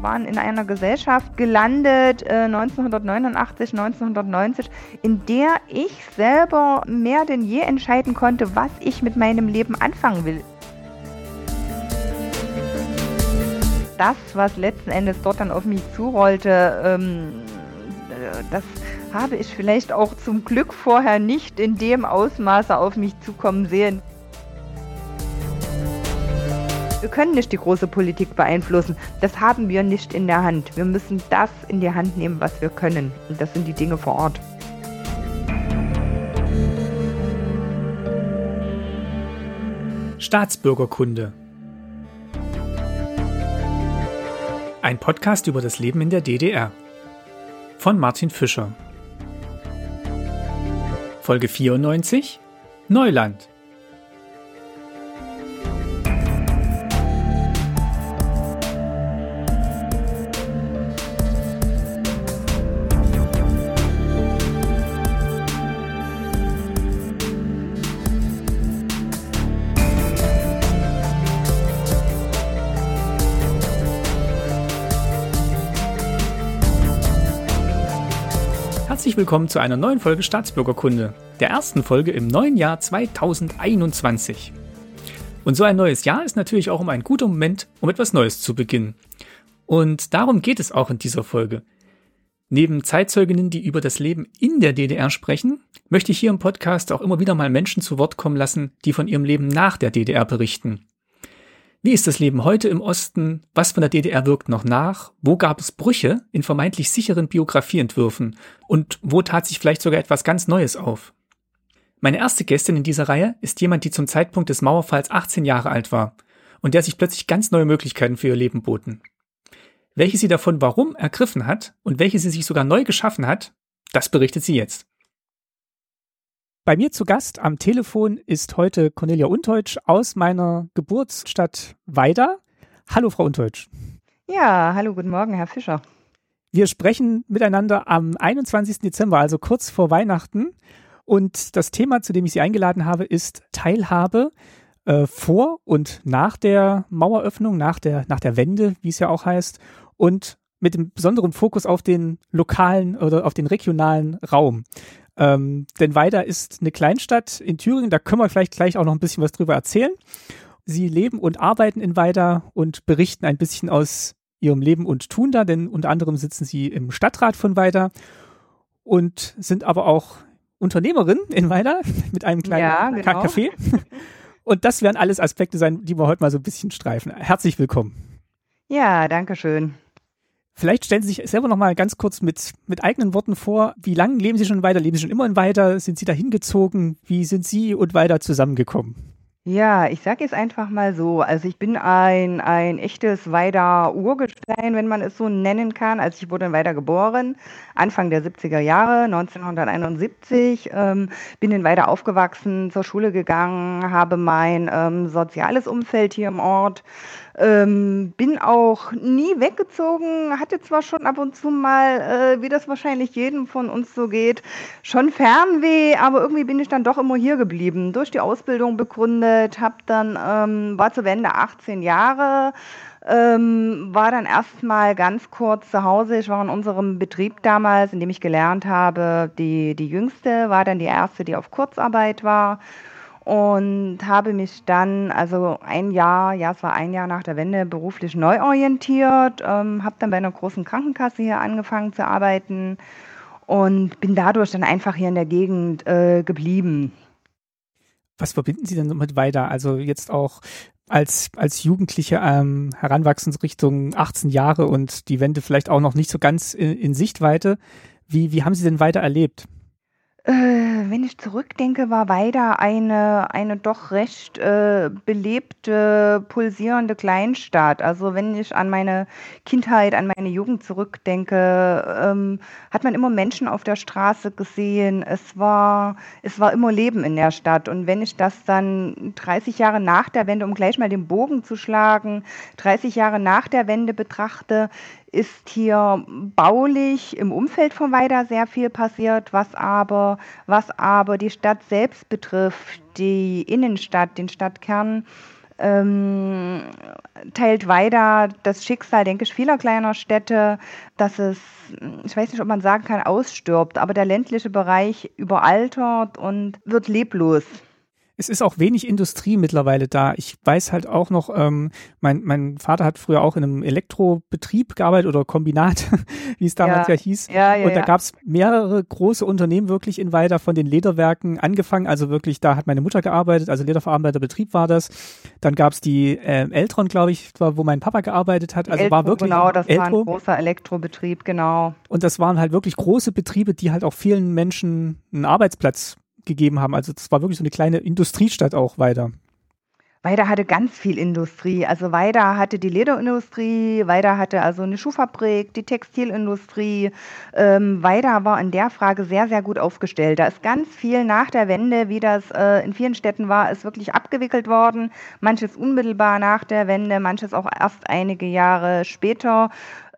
Wir waren in einer Gesellschaft gelandet, äh, 1989, 1990, in der ich selber mehr denn je entscheiden konnte, was ich mit meinem Leben anfangen will. Das, was letzten Endes dort dann auf mich zurollte, ähm, äh, das habe ich vielleicht auch zum Glück vorher nicht in dem Ausmaße auf mich zukommen sehen. Wir können nicht die große Politik beeinflussen. Das haben wir nicht in der Hand. Wir müssen das in die Hand nehmen, was wir können. Und das sind die Dinge vor Ort. Staatsbürgerkunde. Ein Podcast über das Leben in der DDR. Von Martin Fischer. Folge 94 Neuland. Willkommen zu einer neuen Folge Staatsbürgerkunde, der ersten Folge im neuen Jahr 2021. Und so ein neues Jahr ist natürlich auch um ein guter Moment, um etwas Neues zu beginnen. Und darum geht es auch in dieser Folge. Neben Zeitzeuginnen, die über das Leben in der DDR sprechen, möchte ich hier im Podcast auch immer wieder mal Menschen zu Wort kommen lassen, die von ihrem Leben nach der DDR berichten. Wie ist das Leben heute im Osten? Was von der DDR wirkt noch nach? Wo gab es Brüche in vermeintlich sicheren Biografieentwürfen? Und wo tat sich vielleicht sogar etwas ganz Neues auf? Meine erste Gästin in dieser Reihe ist jemand, die zum Zeitpunkt des Mauerfalls 18 Jahre alt war und der sich plötzlich ganz neue Möglichkeiten für ihr Leben boten. Welche sie davon warum ergriffen hat und welche sie sich sogar neu geschaffen hat, das berichtet sie jetzt. Bei mir zu Gast am Telefon ist heute Cornelia Unteutsch aus meiner Geburtsstadt Weida. Hallo, Frau Unteutsch. Ja, hallo, guten Morgen, Herr Fischer. Wir sprechen miteinander am 21. Dezember, also kurz vor Weihnachten. Und das Thema, zu dem ich Sie eingeladen habe, ist Teilhabe äh, vor und nach der Maueröffnung, nach der, nach der Wende, wie es ja auch heißt, und mit dem besonderen Fokus auf den lokalen oder auf den regionalen Raum. Ähm, denn Weida ist eine Kleinstadt in Thüringen, da können wir vielleicht gleich auch noch ein bisschen was drüber erzählen. Sie leben und arbeiten in Weida und berichten ein bisschen aus ihrem Leben und Tun da, denn unter anderem sitzen sie im Stadtrat von Weida und sind aber auch Unternehmerin in Weida mit einem kleinen ja, genau. Café. Und das werden alles Aspekte sein, die wir heute mal so ein bisschen streifen. Herzlich willkommen. Ja, danke schön. Vielleicht stellen Sie sich selber noch mal ganz kurz mit, mit eigenen Worten vor. Wie lange leben Sie schon weiter? Leben Sie schon immer in weiter? Sind Sie da hingezogen? Wie sind Sie und weiter zusammengekommen? Ja, ich sage jetzt einfach mal so. Also ich bin ein, ein echtes Weider Urgestein, wenn man es so nennen kann. Also ich wurde in Weider geboren, Anfang der 70er Jahre, 1971. Ähm, bin in Weider aufgewachsen, zur Schule gegangen, habe mein ähm, soziales Umfeld hier im Ort ähm, bin auch nie weggezogen, hatte zwar schon ab und zu mal, äh, wie das wahrscheinlich jedem von uns so geht, schon Fernweh, aber irgendwie bin ich dann doch immer hier geblieben. Durch die Ausbildung begründet, hab dann, ähm, war zur Wende 18 Jahre, ähm, war dann erstmal ganz kurz zu Hause. Ich war in unserem Betrieb damals, in dem ich gelernt habe, die, die jüngste, war dann die erste, die auf Kurzarbeit war und habe mich dann, also ein Jahr, ja, es war ein Jahr nach der Wende, beruflich neu orientiert, ähm, habe dann bei einer großen Krankenkasse hier angefangen zu arbeiten und bin dadurch dann einfach hier in der Gegend äh, geblieben. Was verbinden Sie denn damit weiter? Also jetzt auch als, als Jugendliche ähm, heranwachsen Richtung 18 Jahre und die Wende vielleicht auch noch nicht so ganz in, in Sichtweite. Wie, wie haben Sie denn weiter erlebt? Äh, wenn ich zurückdenke, war Weida eine, eine doch recht äh, belebte, pulsierende Kleinstadt. Also wenn ich an meine Kindheit, an meine Jugend zurückdenke, ähm, hat man immer Menschen auf der Straße gesehen. Es war, es war immer Leben in der Stadt. Und wenn ich das dann 30 Jahre nach der Wende, um gleich mal den Bogen zu schlagen, 30 Jahre nach der Wende betrachte, ist hier baulich im Umfeld von Weida sehr viel passiert, was aber, was aber die Stadt selbst betrifft, die Innenstadt, den Stadtkern, ähm, teilt weiter das Schicksal, denke ich, vieler kleiner Städte, dass es, ich weiß nicht, ob man sagen kann, ausstirbt, aber der ländliche Bereich überaltert und wird leblos es ist auch wenig Industrie mittlerweile da. Ich weiß halt auch noch, ähm, mein, mein Vater hat früher auch in einem Elektrobetrieb gearbeitet oder Kombinat, wie es damals ja, ja hieß. Ja, ja, und da gab es mehrere große Unternehmen wirklich in Weida von den Lederwerken angefangen. Also wirklich, da hat meine Mutter gearbeitet, also Lederverarbeiterbetrieb war das. Dann gab es die äh, Eltron, glaube ich, wo mein Papa gearbeitet hat. Also Eltro, war wirklich genau, das Eltro. war ein großer Elektrobetrieb, genau. Und das waren halt wirklich große Betriebe, die halt auch vielen Menschen einen Arbeitsplatz gegeben haben. Also das war wirklich so eine kleine Industriestadt auch weiter. Weida hatte ganz viel Industrie. Also Weida hatte die Lederindustrie, Weida hatte also eine Schuhfabrik, die Textilindustrie. Ähm, Weida war in der Frage sehr, sehr gut aufgestellt. Da ist ganz viel nach der Wende, wie das äh, in vielen Städten war, ist wirklich abgewickelt worden. Manches unmittelbar nach der Wende, manches auch erst einige Jahre später.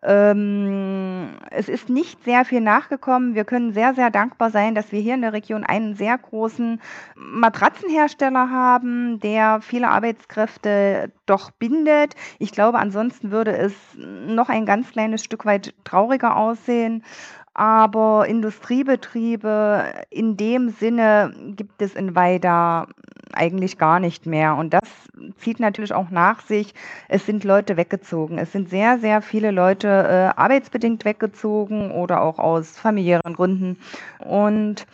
Ähm, es ist nicht sehr viel nachgekommen. Wir können sehr, sehr dankbar sein, dass wir hier in der Region einen sehr großen Matratzenhersteller haben, der viele Arbeitskräfte doch bindet. Ich glaube, ansonsten würde es noch ein ganz kleines Stück weit trauriger aussehen. Aber Industriebetriebe in dem Sinne gibt es in Weida eigentlich gar nicht mehr. Und das zieht natürlich auch nach sich. Es sind Leute weggezogen. Es sind sehr, sehr viele Leute äh, arbeitsbedingt weggezogen oder auch aus familiären Gründen. Und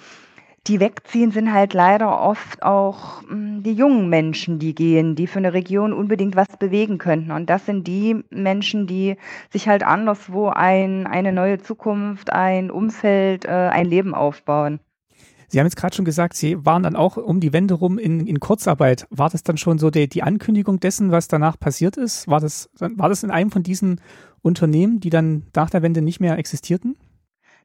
die wegziehen, sind halt leider oft auch hm, die jungen Menschen, die gehen, die für eine Region unbedingt was bewegen könnten. Und das sind die Menschen, die sich halt anderswo ein, eine neue Zukunft, ein Umfeld, äh, ein Leben aufbauen. Sie haben jetzt gerade schon gesagt, Sie waren dann auch um die Wende rum in, in Kurzarbeit. War das dann schon so die, die Ankündigung dessen, was danach passiert ist? War das, war das in einem von diesen Unternehmen, die dann nach der Wende nicht mehr existierten?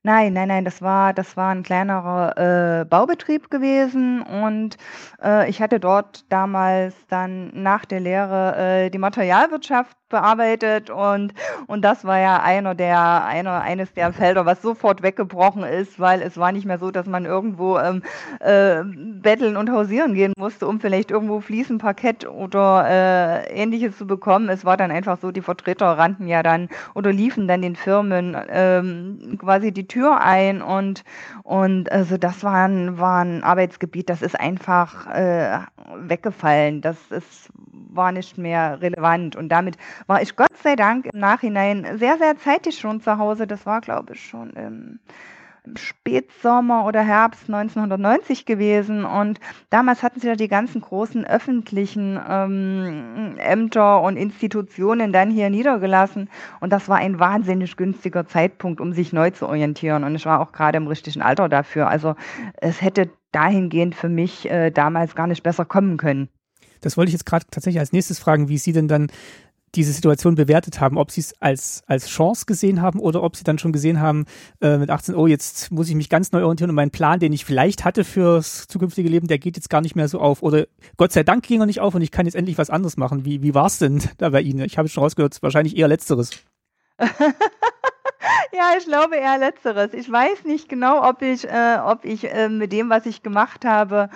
Nein, nein, nein, das war, das war ein kleinerer äh, Baubetrieb gewesen und äh, ich hatte dort damals dann nach der Lehre äh, die Materialwirtschaft bearbeitet und, und das war ja einer der, einer, eines der Felder, was sofort weggebrochen ist, weil es war nicht mehr so, dass man irgendwo ähm, äh, betteln und hausieren gehen musste, um vielleicht irgendwo Fliesenparkett oder äh, ähnliches zu bekommen. Es war dann einfach so, die Vertreter rannten ja dann oder liefen dann den Firmen ähm, quasi die Tür ein und, und also das war ein, war ein Arbeitsgebiet, das ist einfach äh, weggefallen. Das ist war nicht mehr relevant. Und damit war ich Gott sei Dank im Nachhinein sehr, sehr zeitig schon zu Hause. Das war, glaube ich, schon im, Spätsommer oder Herbst 1990 gewesen. Und damals hatten sie ja die ganzen großen öffentlichen ähm, Ämter und Institutionen dann hier niedergelassen. Und das war ein wahnsinnig günstiger Zeitpunkt, um sich neu zu orientieren. Und ich war auch gerade im richtigen Alter dafür. Also es hätte dahingehend für mich äh, damals gar nicht besser kommen können. Das wollte ich jetzt gerade tatsächlich als nächstes fragen, wie Sie denn dann diese Situation bewertet haben, ob sie es als, als Chance gesehen haben oder ob sie dann schon gesehen haben äh, mit 18, oh, jetzt muss ich mich ganz neu orientieren und mein Plan, den ich vielleicht hatte fürs zukünftige Leben, der geht jetzt gar nicht mehr so auf. Oder Gott sei Dank ging er nicht auf und ich kann jetzt endlich was anderes machen. Wie, wie war es denn da bei Ihnen? Ich habe schon rausgehört, wahrscheinlich eher letzteres. Ja, ich glaube eher letzteres. Ich weiß nicht genau, ob ich, äh, ob ich äh, mit dem, was ich gemacht habe,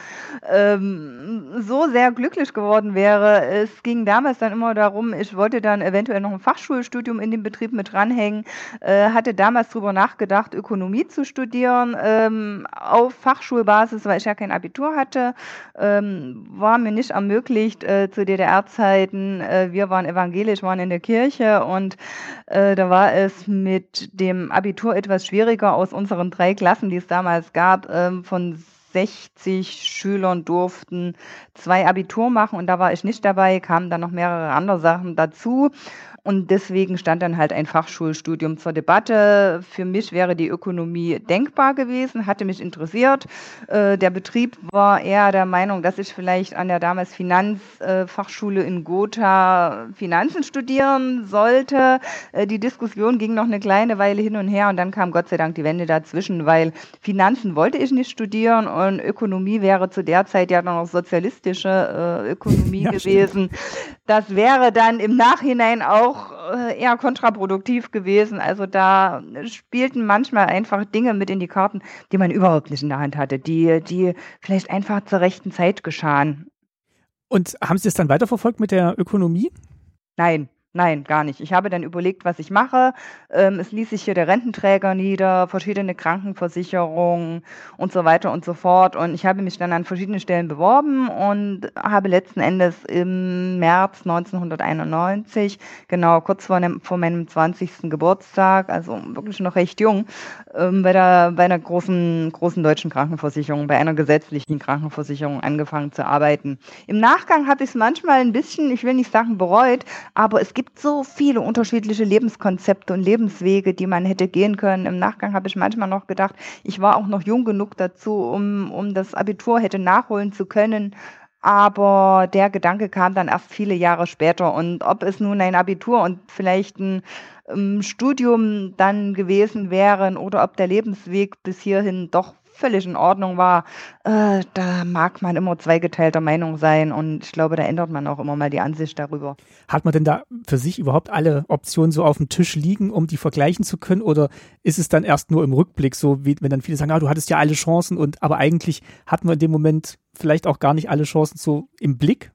ähm, so sehr glücklich geworden wäre. Es ging damals dann immer darum, ich wollte dann eventuell noch ein Fachschulstudium in dem Betrieb mit dranhängen, äh, hatte damals darüber nachgedacht, Ökonomie zu studieren ähm, auf Fachschulbasis, weil ich ja kein Abitur hatte. Ähm, war mir nicht ermöglicht äh, zu DDR-Zeiten. Äh, wir waren evangelisch, waren in der Kirche und äh, da war es mit dem Abitur etwas schwieriger aus unseren drei Klassen, die es damals gab, ähm, von 60 Schülern durften zwei Abitur machen und da war ich nicht dabei, kamen dann noch mehrere andere Sachen dazu. Und deswegen stand dann halt ein Fachschulstudium zur Debatte. Für mich wäre die Ökonomie denkbar gewesen, hatte mich interessiert. Äh, der Betrieb war eher der Meinung, dass ich vielleicht an der damals Finanzfachschule in Gotha Finanzen studieren sollte. Äh, die Diskussion ging noch eine kleine Weile hin und her und dann kam Gott sei Dank die Wende dazwischen, weil Finanzen wollte ich nicht studieren und Ökonomie wäre zu der Zeit ja noch sozialistische äh, Ökonomie ja, gewesen. Stimmt. Das wäre dann im Nachhinein auch auch äh, eher kontraproduktiv gewesen. Also da spielten manchmal einfach Dinge mit in die Karten, die man überhaupt nicht in der Hand hatte, die, die vielleicht einfach zur rechten Zeit geschahen. Und haben Sie es dann weiterverfolgt mit der Ökonomie? Nein, Nein, gar nicht. Ich habe dann überlegt, was ich mache. Ähm, es ließ sich hier der Rententräger nieder, verschiedene Krankenversicherungen und so weiter und so fort. Und ich habe mich dann an verschiedenen Stellen beworben und habe letzten Endes im März 1991, genau kurz vor, einem, vor meinem 20. Geburtstag, also wirklich noch recht jung, ähm, bei, der, bei einer großen, großen deutschen Krankenversicherung, bei einer gesetzlichen Krankenversicherung angefangen zu arbeiten. Im Nachgang habe ich es manchmal ein bisschen, ich will nicht sagen bereut, aber es gibt so viele unterschiedliche Lebenskonzepte und Lebenswege, die man hätte gehen können. Im Nachgang habe ich manchmal noch gedacht, ich war auch noch jung genug dazu, um, um das Abitur hätte nachholen zu können. Aber der Gedanke kam dann erst viele Jahre später. Und ob es nun ein Abitur und vielleicht ein ähm, Studium dann gewesen wären oder ob der Lebensweg bis hierhin doch völlig in Ordnung war, äh, da mag man immer zweigeteilter Meinung sein und ich glaube, da ändert man auch immer mal die Ansicht darüber. Hat man denn da für sich überhaupt alle Optionen so auf dem Tisch liegen, um die vergleichen zu können oder ist es dann erst nur im Rückblick so, wie wenn dann viele sagen, ah, du hattest ja alle Chancen und aber eigentlich hatten wir in dem Moment vielleicht auch gar nicht alle Chancen so im Blick?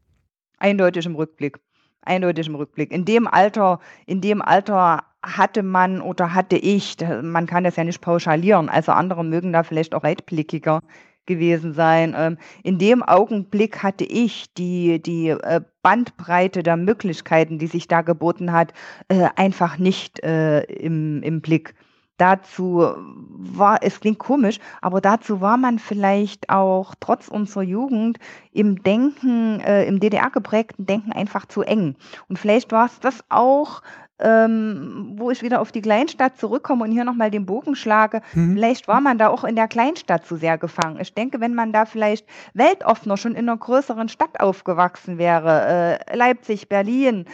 Eindeutig im Rückblick. Eindeutig im Rückblick. In dem Alter, in dem Alter hatte man oder hatte ich, man kann das ja nicht pauschalieren, also andere mögen da vielleicht auch weitblickiger gewesen sein. Ähm, in dem Augenblick hatte ich die, die äh, Bandbreite der Möglichkeiten, die sich da geboten hat, äh, einfach nicht äh, im, im Blick. Dazu war, es klingt komisch, aber dazu war man vielleicht auch trotz unserer Jugend im Denken, im DDR geprägten Denken einfach zu eng. Und vielleicht war es das auch, ähm, wo ich wieder auf die Kleinstadt zurückkomme und hier nochmal den Bogen schlage, mhm. vielleicht war man da auch in der Kleinstadt zu sehr gefangen. Ich denke, wenn man da vielleicht weltoffener schon in einer größeren Stadt aufgewachsen wäre, äh, Leipzig, Berlin,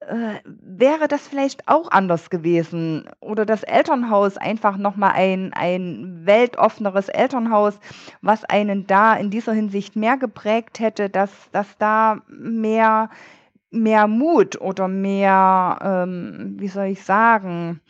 äh, wäre das vielleicht auch anders gewesen. Oder das Elternhaus einfach nochmal ein, ein weltoffeneres Elternhaus, was einen da in dieser Hinsicht mehr geprägt hätte, dass, dass da mehr mehr Mut oder mehr, ähm, wie soll ich sagen,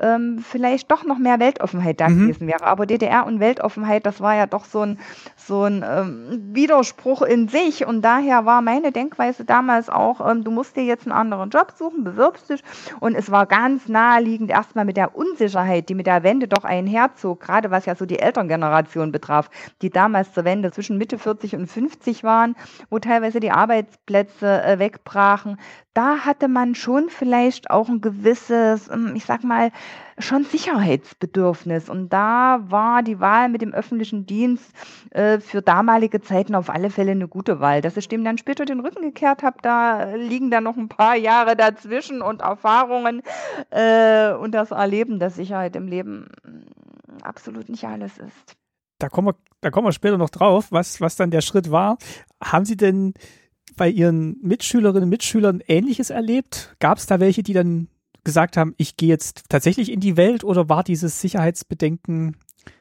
ähm, vielleicht doch noch mehr Weltoffenheit da mhm. gewesen wäre. Aber DDR und Weltoffenheit, das war ja doch so ein, so ein ähm, Widerspruch in sich. Und daher war meine Denkweise damals auch, ähm, du musst dir jetzt einen anderen Job suchen, bewirbst dich. Und es war ganz naheliegend erstmal mit der Unsicherheit, die mit der Wende doch einherzog, gerade was ja so die Elterngeneration betraf, die damals zur Wende zwischen Mitte 40 und 50 waren, wo teilweise die Arbeitsplätze äh, wegbrachen da hatte man schon vielleicht auch ein gewisses, ähm, ich sag mal, schon Sicherheitsbedürfnis. Und da war die Wahl mit dem öffentlichen Dienst äh, für damalige Zeiten auf alle Fälle eine gute Wahl. Dass ich dem dann später den Rücken gekehrt habe, da liegen dann noch ein paar Jahre dazwischen und Erfahrungen äh, und das Erleben, dass Sicherheit im Leben mm, absolut nicht alles ist. Da kommen wir, da kommen wir später noch drauf, was, was dann der Schritt war. Haben Sie denn bei Ihren Mitschülerinnen und Mitschülern Ähnliches erlebt? Gab es da welche, die dann gesagt haben, ich gehe jetzt tatsächlich in die Welt oder war dieses Sicherheitsbedenken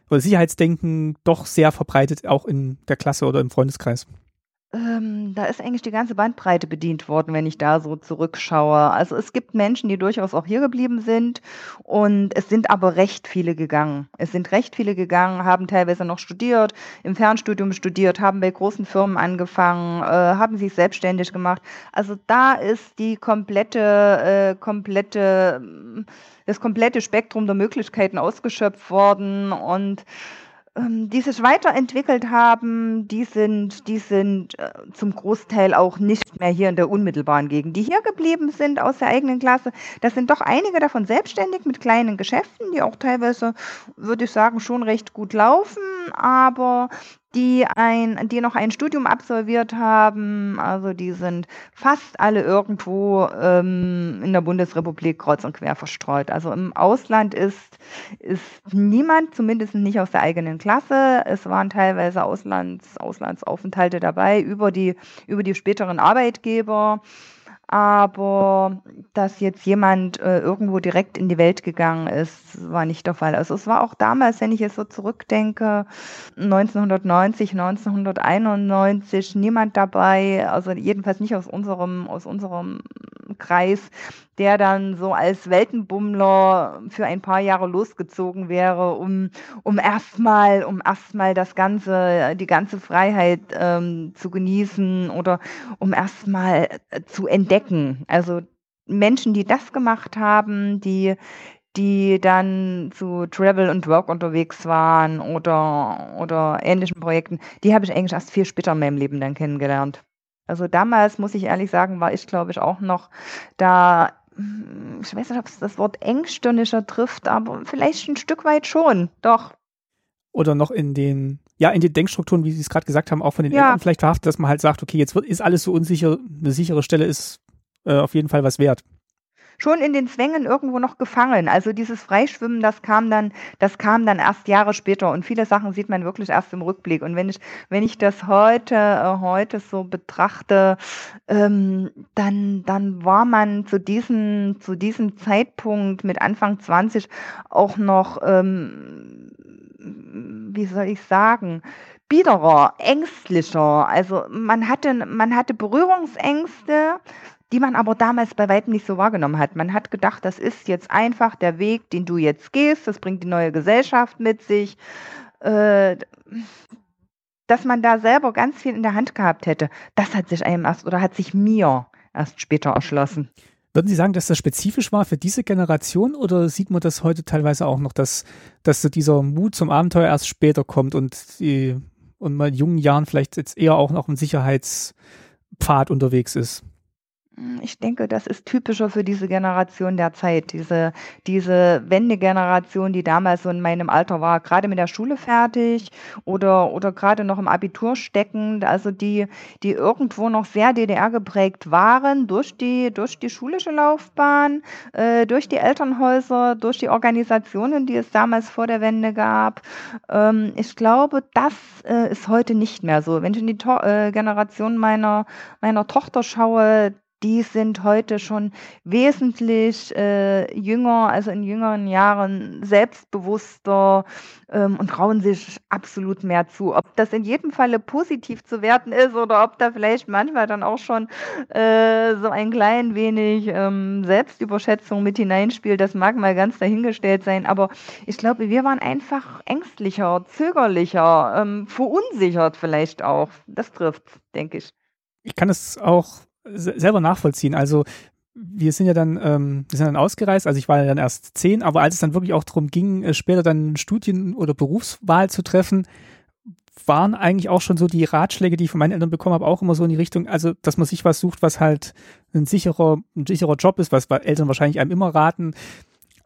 oder Sicherheitsdenken doch sehr verbreitet, auch in der Klasse oder im Freundeskreis? Ähm, da ist eigentlich die ganze Bandbreite bedient worden, wenn ich da so zurückschaue. Also es gibt Menschen, die durchaus auch hier geblieben sind und es sind aber recht viele gegangen. Es sind recht viele gegangen, haben teilweise noch studiert, im Fernstudium studiert, haben bei großen Firmen angefangen, äh, haben sich selbstständig gemacht. Also da ist die komplette, äh, komplette, das komplette Spektrum der Möglichkeiten ausgeschöpft worden und die sich weiterentwickelt haben, die sind, die sind äh, zum Großteil auch nicht mehr hier in der unmittelbaren Gegend. Die hier geblieben sind aus der eigenen Klasse, das sind doch einige davon selbstständig mit kleinen Geschäften, die auch teilweise, würde ich sagen, schon recht gut laufen, aber die ein, die noch ein Studium absolviert haben, also die sind fast alle irgendwo ähm, in der Bundesrepublik kreuz und quer verstreut. Also im Ausland ist, ist niemand, zumindest nicht aus der eigenen Klasse. Es waren teilweise Auslands, Auslandsaufenthalte dabei über die, über die späteren Arbeitgeber aber dass jetzt jemand äh, irgendwo direkt in die Welt gegangen ist, war nicht der Fall. Also es war auch damals, wenn ich jetzt so zurückdenke, 1990, 1991 niemand dabei, also jedenfalls nicht aus unserem, aus unserem Kreis, der dann so als Weltenbummler für ein paar Jahre losgezogen wäre, um, um erstmal, um erstmal das ganze, die ganze Freiheit ähm, zu genießen oder um erstmal zu entdecken. Also Menschen, die das gemacht haben, die, die dann zu Travel und Work unterwegs waren oder, oder ähnlichen Projekten, die habe ich eigentlich erst viel später in meinem Leben dann kennengelernt. Also damals, muss ich ehrlich sagen, war ich, glaube ich, auch noch da, ich weiß nicht, ob es das Wort engstirnischer trifft, aber vielleicht ein Stück weit schon, doch. Oder noch in den, ja, in den Denkstrukturen, wie Sie es gerade gesagt haben, auch von den ja. Eltern vielleicht verhaftet, dass man halt sagt, okay, jetzt wird, ist alles so unsicher, eine sichere Stelle ist äh, auf jeden Fall was wert schon in den Zwängen irgendwo noch gefangen. Also dieses Freischwimmen, das kam dann, das kam dann erst Jahre später und viele Sachen sieht man wirklich erst im Rückblick. Und wenn ich, wenn ich das heute, äh, heute so betrachte, ähm, dann, dann war man zu diesem, zu diesem Zeitpunkt mit Anfang 20 auch noch, ähm, wie soll ich sagen, biederer, ängstlicher. Also man hatte, man hatte Berührungsängste, die man aber damals bei weitem nicht so wahrgenommen hat. Man hat gedacht, das ist jetzt einfach der Weg, den du jetzt gehst, das bringt die neue Gesellschaft mit sich. Äh, dass man da selber ganz viel in der Hand gehabt hätte, das hat sich einem erst oder hat sich mir erst später erschlossen. Würden Sie sagen, dass das spezifisch war für diese Generation oder sieht man das heute teilweise auch noch, dass, dass so dieser Mut zum Abenteuer erst später kommt und, die, und mal in jungen Jahren vielleicht jetzt eher auch noch im Sicherheitspfad unterwegs ist? Hm, ich denke, das ist typischer für diese Generation der Zeit, diese, diese Wendegeneration, die damals so in meinem Alter war, gerade mit der Schule fertig oder, oder gerade noch im Abitur steckend, also die, die irgendwo noch sehr DDR geprägt waren durch die, durch die schulische Laufbahn, äh, durch die Elternhäuser, durch die Organisationen, die es damals vor der Wende gab. Ähm, ich glaube, das äh, ist heute nicht mehr so. Wenn ich in die to äh, Generation meiner, meiner Tochter schaue, die sind heute schon wesentlich äh, jünger, also in jüngeren Jahren selbstbewusster ähm, und trauen sich absolut mehr zu. Ob das in jedem Falle positiv zu werten ist oder ob da vielleicht manchmal dann auch schon äh, so ein klein wenig ähm, Selbstüberschätzung mit hineinspielt, das mag mal ganz dahingestellt sein. Aber ich glaube, wir waren einfach ängstlicher, zögerlicher, ähm, verunsichert vielleicht auch. Das trifft, denke ich. Ich kann es auch selber nachvollziehen. Also wir sind ja dann, ähm, wir sind dann ausgereist, also ich war ja dann erst zehn, aber als es dann wirklich auch darum ging, äh, später dann Studien- oder Berufswahl zu treffen, waren eigentlich auch schon so die Ratschläge, die ich von meinen Eltern bekommen habe, auch immer so in die Richtung, also dass man sich was sucht, was halt ein sicherer, ein sicherer Job ist, was Eltern wahrscheinlich einem immer raten.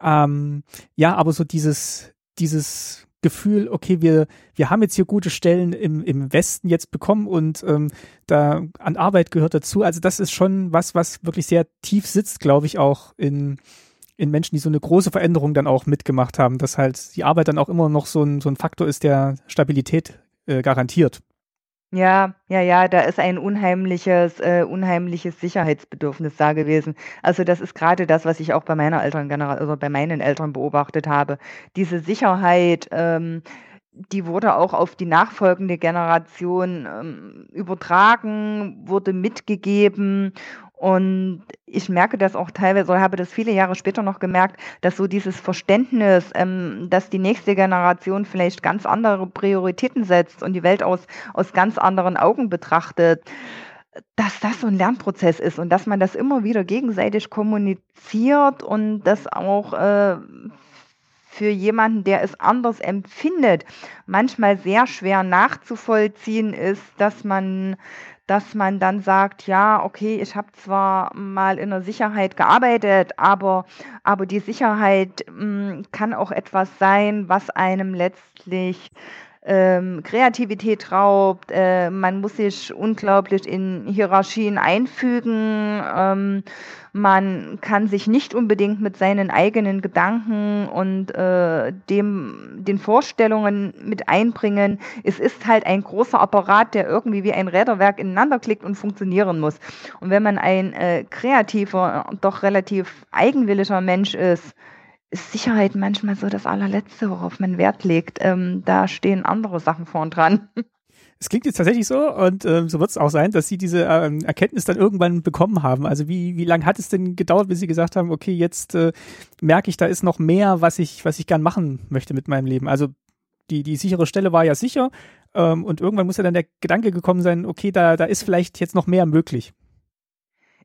Ähm, ja, aber so dieses, dieses Gefühl, okay, wir, wir haben jetzt hier gute Stellen im, im Westen jetzt bekommen und ähm, da an Arbeit gehört dazu. Also das ist schon was, was wirklich sehr tief sitzt, glaube ich, auch in, in Menschen, die so eine große Veränderung dann auch mitgemacht haben, dass halt die Arbeit dann auch immer noch so ein, so ein Faktor ist, der Stabilität äh, garantiert. Ja, ja, ja, da ist ein unheimliches, äh, unheimliches Sicherheitsbedürfnis da gewesen. Also das ist gerade das, was ich auch bei meiner Elterngeneration oder bei meinen Eltern beobachtet habe. Diese Sicherheit, ähm, die wurde auch auf die nachfolgende Generation ähm, übertragen, wurde mitgegeben und ich merke das auch teilweise, oder habe das viele Jahre später noch gemerkt, dass so dieses Verständnis, ähm, dass die nächste Generation vielleicht ganz andere Prioritäten setzt und die Welt aus, aus ganz anderen Augen betrachtet, dass das so ein Lernprozess ist und dass man das immer wieder gegenseitig kommuniziert und das auch äh, für jemanden, der es anders empfindet, manchmal sehr schwer nachzuvollziehen ist, dass man dass man dann sagt, ja, okay, ich habe zwar mal in der Sicherheit gearbeitet, aber, aber die Sicherheit mh, hm, kann auch etwas sein, was einem letztlich ähm, Kreativität raubt, äh, man muss sich unglaublich in Hierarchien einfügen, ähm, man kann sich nicht unbedingt mit seinen eigenen Gedanken und äh, dem, den Vorstellungen mit einbringen. Es ist halt ein großer Apparat, der irgendwie wie ein Räderwerk ineinander klickt und funktionieren muss. Und wenn man ein äh, kreativer, doch relativ eigenwilliger Mensch ist, ist Sicherheit manchmal so das allerletzte, worauf man Wert legt. Ähm, da stehen andere Sachen vorn dran. Es klingt jetzt tatsächlich so und ähm, so wird es auch sein, dass Sie diese ähm, Erkenntnis dann irgendwann bekommen haben. Also wie, wie lange hat es denn gedauert, bis Sie gesagt haben, okay, jetzt äh, merke ich, da ist noch mehr, was ich, was ich gern machen möchte mit meinem Leben. Also die, die sichere Stelle war ja sicher ähm, und irgendwann muss ja dann der Gedanke gekommen sein, okay, da, da ist vielleicht jetzt noch mehr möglich.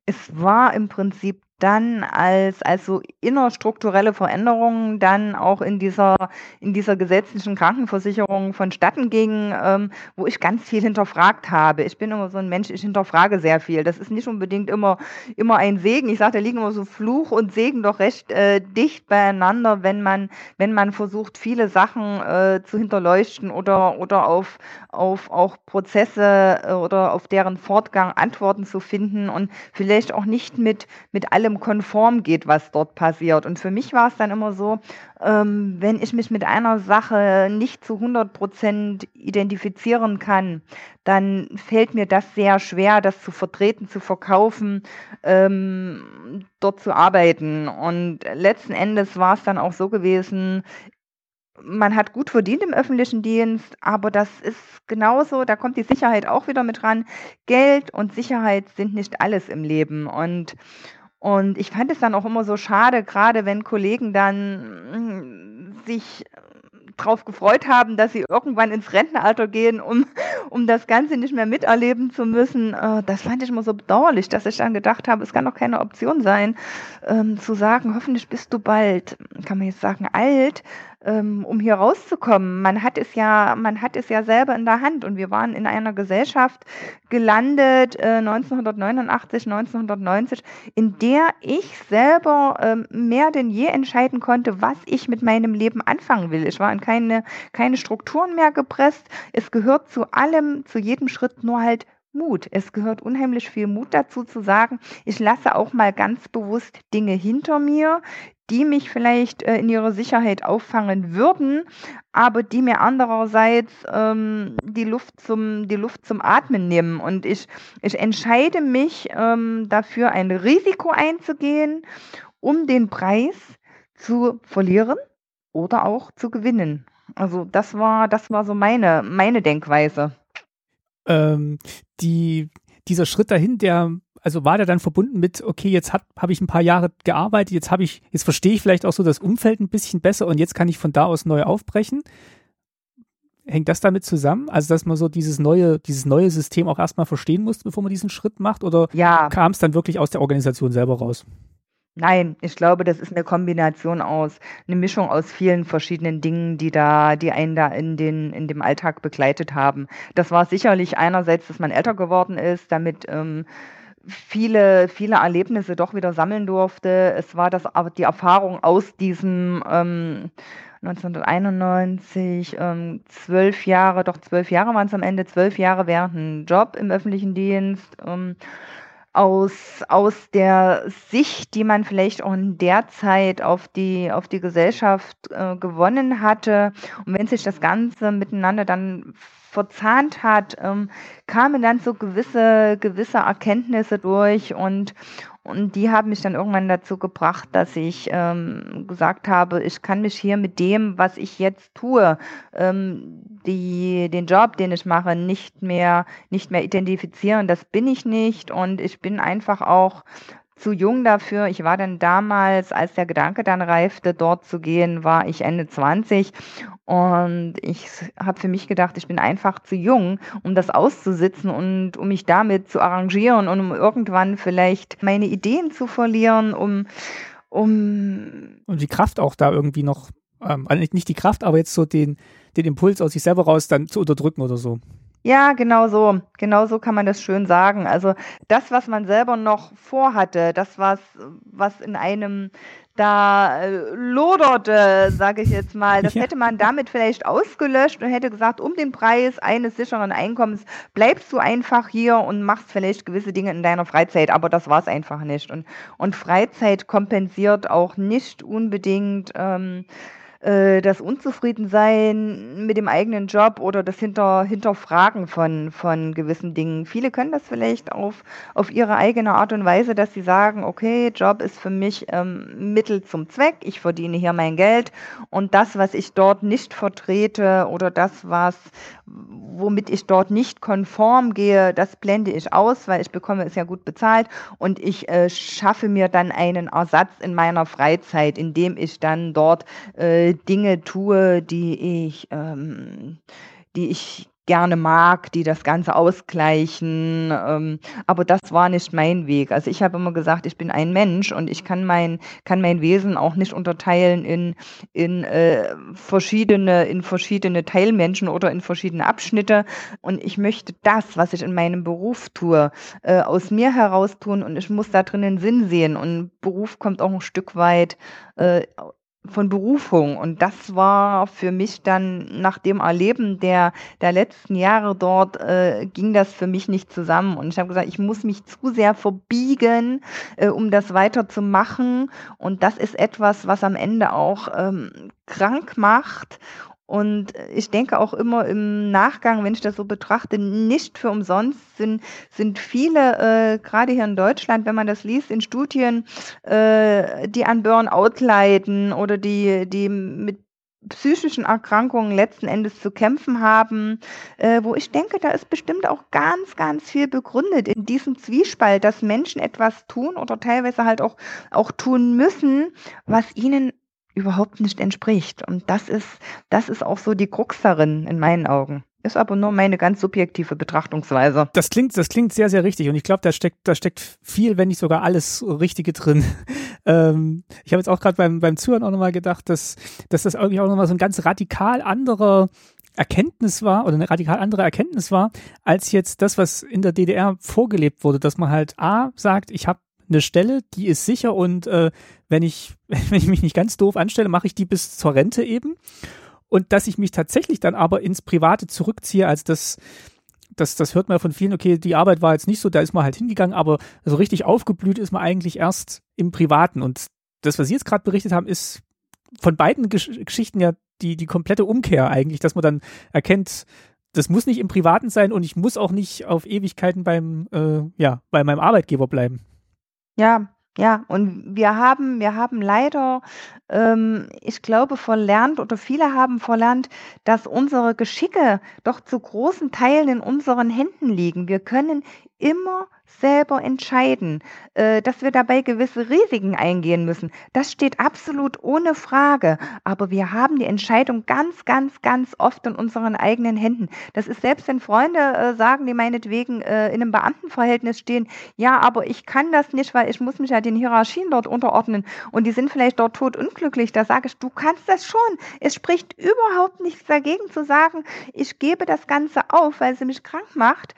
Es war im Prinzip dann als, als so innerstrukturelle Veränderungen dann auch in dieser, in dieser gesetzlichen Krankenversicherung vonstatten ging, ähm, wo ich ganz viel hinterfragt habe. Ich bin immer so ein Mensch, ich hinterfrage sehr viel. Das ist nicht unbedingt immer, immer ein Segen. Ich sage, da liegen immer so Fluch und Segen doch recht äh, dicht beieinander, wenn man, wenn man versucht, viele Sachen äh, zu hinterleuchten oder, oder auf, auf auch Prozesse äh, oder auf deren Fortgang Antworten zu finden und vielleicht auch nicht mit, mit allem allem konform geht, was dort passiert. Und für mich war es dann immer so, ähm, wenn ich mich mit einer Sache nicht zu 100 Prozent identifizieren kann, dann fällt mir das sehr schwer, das zu vertreten, zu verkaufen, ähm, dort zu arbeiten. Und letzten Endes war es dann auch so gewesen, man hat gut verdient im öffentlichen Dienst, aber das ist genauso, da kommt die Sicherheit auch wieder mit ran. Geld und Sicherheit sind nicht alles im Leben. Und und ich fand es dann auch immer so schade, gerade wenn Kollegen dann hm, sich drauf gefreut haben, dass sie irgendwann ins Rentenalter gehen, um, um das Ganze nicht mehr miterleben zu müssen. Äh, das fand ich immer so bedauerlich, dass ich dann gedacht habe, es kann doch keine Option sein, ähm, zu sagen, hoffentlich bist du bald, kann man jetzt sagen, alt, ähm, um hier rauszukommen. Man hat es ja, man hat es ja selber in der Hand und wir waren in einer Gesellschaft gelandet äh, 1989, 1990, in der ich selber ähm, mehr denn je entscheiden konnte, was ich mit meinem Leben anfangen will. Ich war in keine, keine Strukturen mehr gepresst. Es gehört zu allem, zu jedem Schritt nur halt Mut. Es gehört unheimlich viel Mut dazu zu sagen, ich lasse auch mal ganz bewusst Dinge hinter mir, die mich vielleicht äh, in ihrer Sicherheit auffangen würden, aber die mir andererseits ähm, die Luft zum die Luft zum Atmen nehmen. Und ich ich entscheide mich ähm, dafür, ein Risiko einzugehen, um den Preis zu verlieren oder auch zu gewinnen. Also das war das war so meine meine Denkweise. Ähm, die dieser Schritt dahin, der also war der dann verbunden mit, okay, jetzt habe ich ein paar Jahre gearbeitet, jetzt habe ich, jetzt verstehe ich vielleicht auch so das Umfeld ein bisschen besser und jetzt kann ich von da aus neu aufbrechen. Hängt das damit zusammen? Also, dass man so dieses neue, dieses neue System auch erstmal verstehen muss, bevor man diesen Schritt macht? Oder ja. kam es dann wirklich aus der Organisation selber raus? Nein, ich glaube, das ist eine Kombination aus, eine Mischung aus vielen verschiedenen Dingen, die da, die einen da in den, in dem Alltag begleitet haben. Das war sicherlich einerseits, dass man älter geworden ist, damit ähm, viele, viele Erlebnisse doch wieder sammeln durfte. Es war das, die Erfahrung aus diesem ähm, 1991, ähm, zwölf Jahre, doch zwölf Jahre waren es am Ende, zwölf Jahre während einem Job im öffentlichen Dienst. Ähm, aus, aus der Sicht, die man vielleicht auch in der Zeit auf die, auf die Gesellschaft äh, gewonnen hatte. Und wenn sich das Ganze miteinander dann verzahnt hat, ähm, kamen dann so gewisse, gewisse Erkenntnisse durch und, und die haben mich dann irgendwann dazu gebracht, dass ich ähm, gesagt habe, ich kann mich hier mit dem, was ich jetzt tue, ähm, die, den Job, den ich mache, nicht mehr, nicht mehr identifizieren. Das bin ich nicht und ich bin einfach auch zu jung dafür. Ich war dann damals, als der Gedanke dann reifte, dort zu gehen, war ich Ende 20 und ich habe für mich gedacht, ich bin einfach zu jung, um das auszusitzen und um mich damit zu arrangieren und um irgendwann vielleicht meine Ideen zu verlieren, um um und die Kraft auch da irgendwie noch ähm, also nicht die Kraft, aber jetzt so den den Impuls aus sich selber raus dann zu unterdrücken oder so. Ja, genau so. Genau so kann man das schön sagen. Also das, was man selber noch vorhatte, das, was, was in einem da äh, loderte, sage ich jetzt mal, das ja. hätte man damit vielleicht ausgelöscht und hätte gesagt, um den Preis eines sicheren Einkommens bleibst du einfach hier und machst vielleicht gewisse Dinge in deiner Freizeit, aber das war es einfach nicht. Und, und Freizeit kompensiert auch nicht unbedingt ähm, äh, das Unzufriedensein mit dem eigenen Job oder das Hinter, Hinterfragen von, von gewissen Dingen. Viele können das vielleicht auf, auf ihre eigene Art und Weise, dass sie sagen, okay, Job ist für mich ähm, Mittel zum Zweck, ich verdiene hier mein Geld. Und das, was ich dort nicht vertrete oder das, was, womit ich dort nicht konform gehe, das blende ich aus, weil ich bekomme es ja gut bezahlt. Und ich äh, schaffe mir dann einen Ersatz in meiner Freizeit, indem ich dann dort äh, Dinge tue, die ich, ähm, die ich gerne mag, die das Ganze ausgleichen. Ähm, aber das war nicht mein Weg. Also ich habe immer gesagt, ich bin ein Mensch und ich kann mein, kann mein Wesen auch nicht unterteilen in, in äh, verschiedene, in verschiedene Teilmenschen oder in verschiedene Abschnitte. Und ich möchte das, was ich in meinem Beruf tue, äh, aus mir heraus tun und ich muss da drinnen Sinn sehen. Und Beruf kommt auch ein Stück weit äh, von Berufung. Und das war für mich dann nach dem Erleben der, der letzten Jahre dort, äh, ging das für mich nicht zusammen. Und ich habe gesagt, ich muss mich zu sehr verbiegen, äh, um das weiterzumachen. Und das ist etwas, was am Ende auch ähm, krank macht und ich denke auch immer im Nachgang, wenn ich das so betrachte, nicht für umsonst sind, sind viele, äh, gerade hier in Deutschland, wenn man das liest, in Studien, äh, die an Burnout leiden oder die, die mit psychischen Erkrankungen letzten Endes zu kämpfen haben, äh, wo ich denke, da ist bestimmt auch ganz, ganz viel begründet in diesem Zwiespalt, dass Menschen etwas tun oder teilweise halt auch, auch tun müssen, was ihnen überhaupt nicht entspricht. Und das ist, das ist auch so die Krux darin in meinen Augen. Ist aber nur meine ganz subjektive Betrachtungsweise. Das klingt, das klingt sehr, sehr richtig. Und ich glaube, da steckt, da steckt viel, wenn nicht sogar alles Richtige drin. ähm, ich habe jetzt auch gerade beim, beim Zuhören auch nochmal gedacht, dass, dass das irgendwie auch nochmal so ein ganz radikal anderer Erkenntnis war oder eine radikal andere Erkenntnis war, als jetzt das, was in der DDR vorgelebt wurde, dass man halt A sagt, ich habe eine Stelle, die ist sicher und äh, wenn ich, wenn ich mich nicht ganz doof anstelle, mache ich die bis zur Rente eben. Und dass ich mich tatsächlich dann aber ins Private zurückziehe, als das, das, das hört man von vielen, okay, die Arbeit war jetzt nicht so, da ist man halt hingegangen, aber so richtig aufgeblüht ist man eigentlich erst im Privaten. Und das, was Sie jetzt gerade berichtet haben, ist von beiden Gesch Geschichten ja die, die komplette Umkehr eigentlich, dass man dann erkennt, das muss nicht im Privaten sein und ich muss auch nicht auf Ewigkeiten beim, äh, ja, bei meinem Arbeitgeber bleiben. Ja, ja, und wir haben, wir haben leider, ähm, ich glaube, verlernt oder viele haben verlernt, dass unsere Geschicke doch zu großen Teilen in unseren Händen liegen. Wir können immer selber entscheiden, äh, dass wir dabei gewisse Risiken eingehen müssen. Das steht absolut ohne Frage. Aber wir haben die Entscheidung ganz, ganz, ganz oft in unseren eigenen Händen. Das ist selbst, wenn Freunde äh, sagen, die meinetwegen äh, in einem Beamtenverhältnis stehen, ja, aber ich kann das nicht, weil ich muss mich ja den Hierarchien dort unterordnen und die sind vielleicht dort tot unglücklich. Da sage ich, du kannst das schon. Es spricht überhaupt nichts dagegen zu sagen, ich gebe das Ganze auf, weil sie mich krank macht.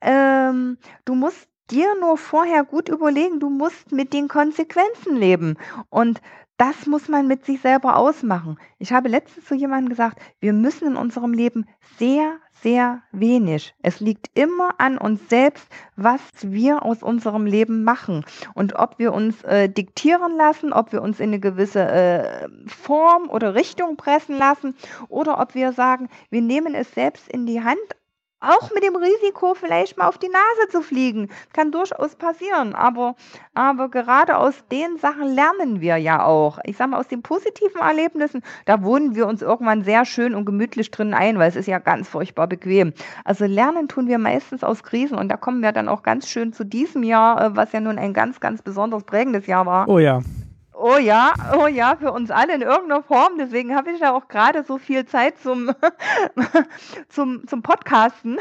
Ähm, du musst dir nur vorher gut überlegen, du musst mit den Konsequenzen leben. Und das muss man mit sich selber ausmachen. Ich habe letztens zu jemandem gesagt, wir müssen in unserem Leben sehr, sehr wenig. Es liegt immer an uns selbst, was wir aus unserem Leben machen. Und ob wir uns äh, diktieren lassen, ob wir uns in eine gewisse äh, Form oder Richtung pressen lassen oder ob wir sagen, wir nehmen es selbst in die Hand auch mit dem Risiko, vielleicht mal auf die Nase zu fliegen. Kann durchaus passieren. Aber, aber gerade aus den Sachen lernen wir ja auch. Ich sage mal, aus den positiven Erlebnissen, da wohnen wir uns irgendwann sehr schön und gemütlich drin ein, weil es ist ja ganz furchtbar bequem. Also lernen tun wir meistens aus Krisen und da kommen wir dann auch ganz schön zu diesem Jahr, äh, was ja nun ein ganz, ganz besonders prägendes Jahr war. Oh ja. Oh ja, oh ja, für uns alle in irgendeiner Form. Deswegen habe ich ja auch gerade so viel Zeit zum, zum, zum Podcasten.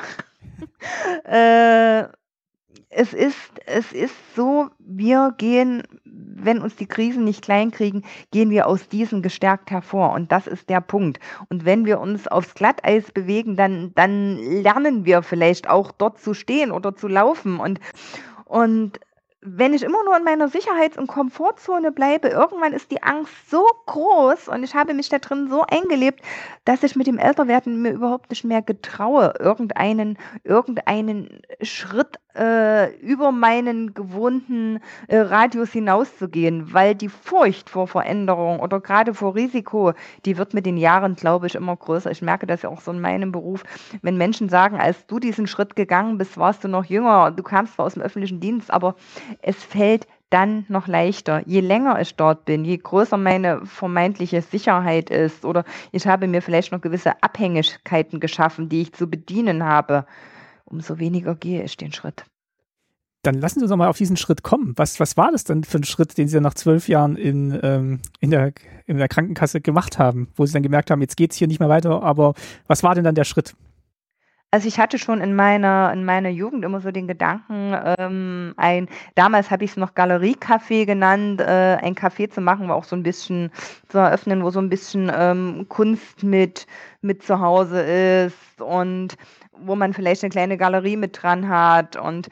äh, es ist, es ist so, wir gehen, wenn uns die Krisen nicht klein kriegen, gehen wir aus diesen gestärkt hervor. Und das ist der Punkt. Und wenn wir uns aufs Glatteis bewegen, dann, dann lernen wir vielleicht auch dort zu stehen oder zu laufen. Und, und wenn ich immer nur in meiner Sicherheits- und Komfortzone bleibe, irgendwann ist die Angst so groß und ich habe mich da drin so eingelebt, dass ich mit dem Älterwerden mir überhaupt nicht mehr getraue, irgendeinen, irgendeinen Schritt äh, über meinen gewohnten äh, Radius hinauszugehen, weil die Furcht vor Veränderung oder gerade vor Risiko, die wird mit den Jahren, glaube ich, immer größer. Ich merke das ja auch so in meinem Beruf, wenn Menschen sagen, als du diesen Schritt gegangen bist, warst du noch jünger, du kamst zwar aus dem öffentlichen Dienst, aber es fällt dann noch leichter. Je länger ich dort bin, je größer meine vermeintliche Sicherheit ist oder ich habe mir vielleicht noch gewisse Abhängigkeiten geschaffen, die ich zu bedienen habe, umso weniger gehe ich den Schritt. Dann lassen Sie uns doch mal auf diesen Schritt kommen. Was, was war das denn für ein Schritt, den Sie dann nach zwölf Jahren in, ähm, in, der, in der Krankenkasse gemacht haben, wo Sie dann gemerkt haben, jetzt geht es hier nicht mehr weiter, aber was war denn dann der Schritt? Also ich hatte schon in meiner, in meiner Jugend immer so den Gedanken, ähm, ein, damals habe ich es noch Galeriecafé genannt, äh, ein Café zu machen, wo auch so ein bisschen zu eröffnen, wo so ein bisschen ähm, Kunst mit, mit zu Hause ist und wo man vielleicht eine kleine Galerie mit dran hat und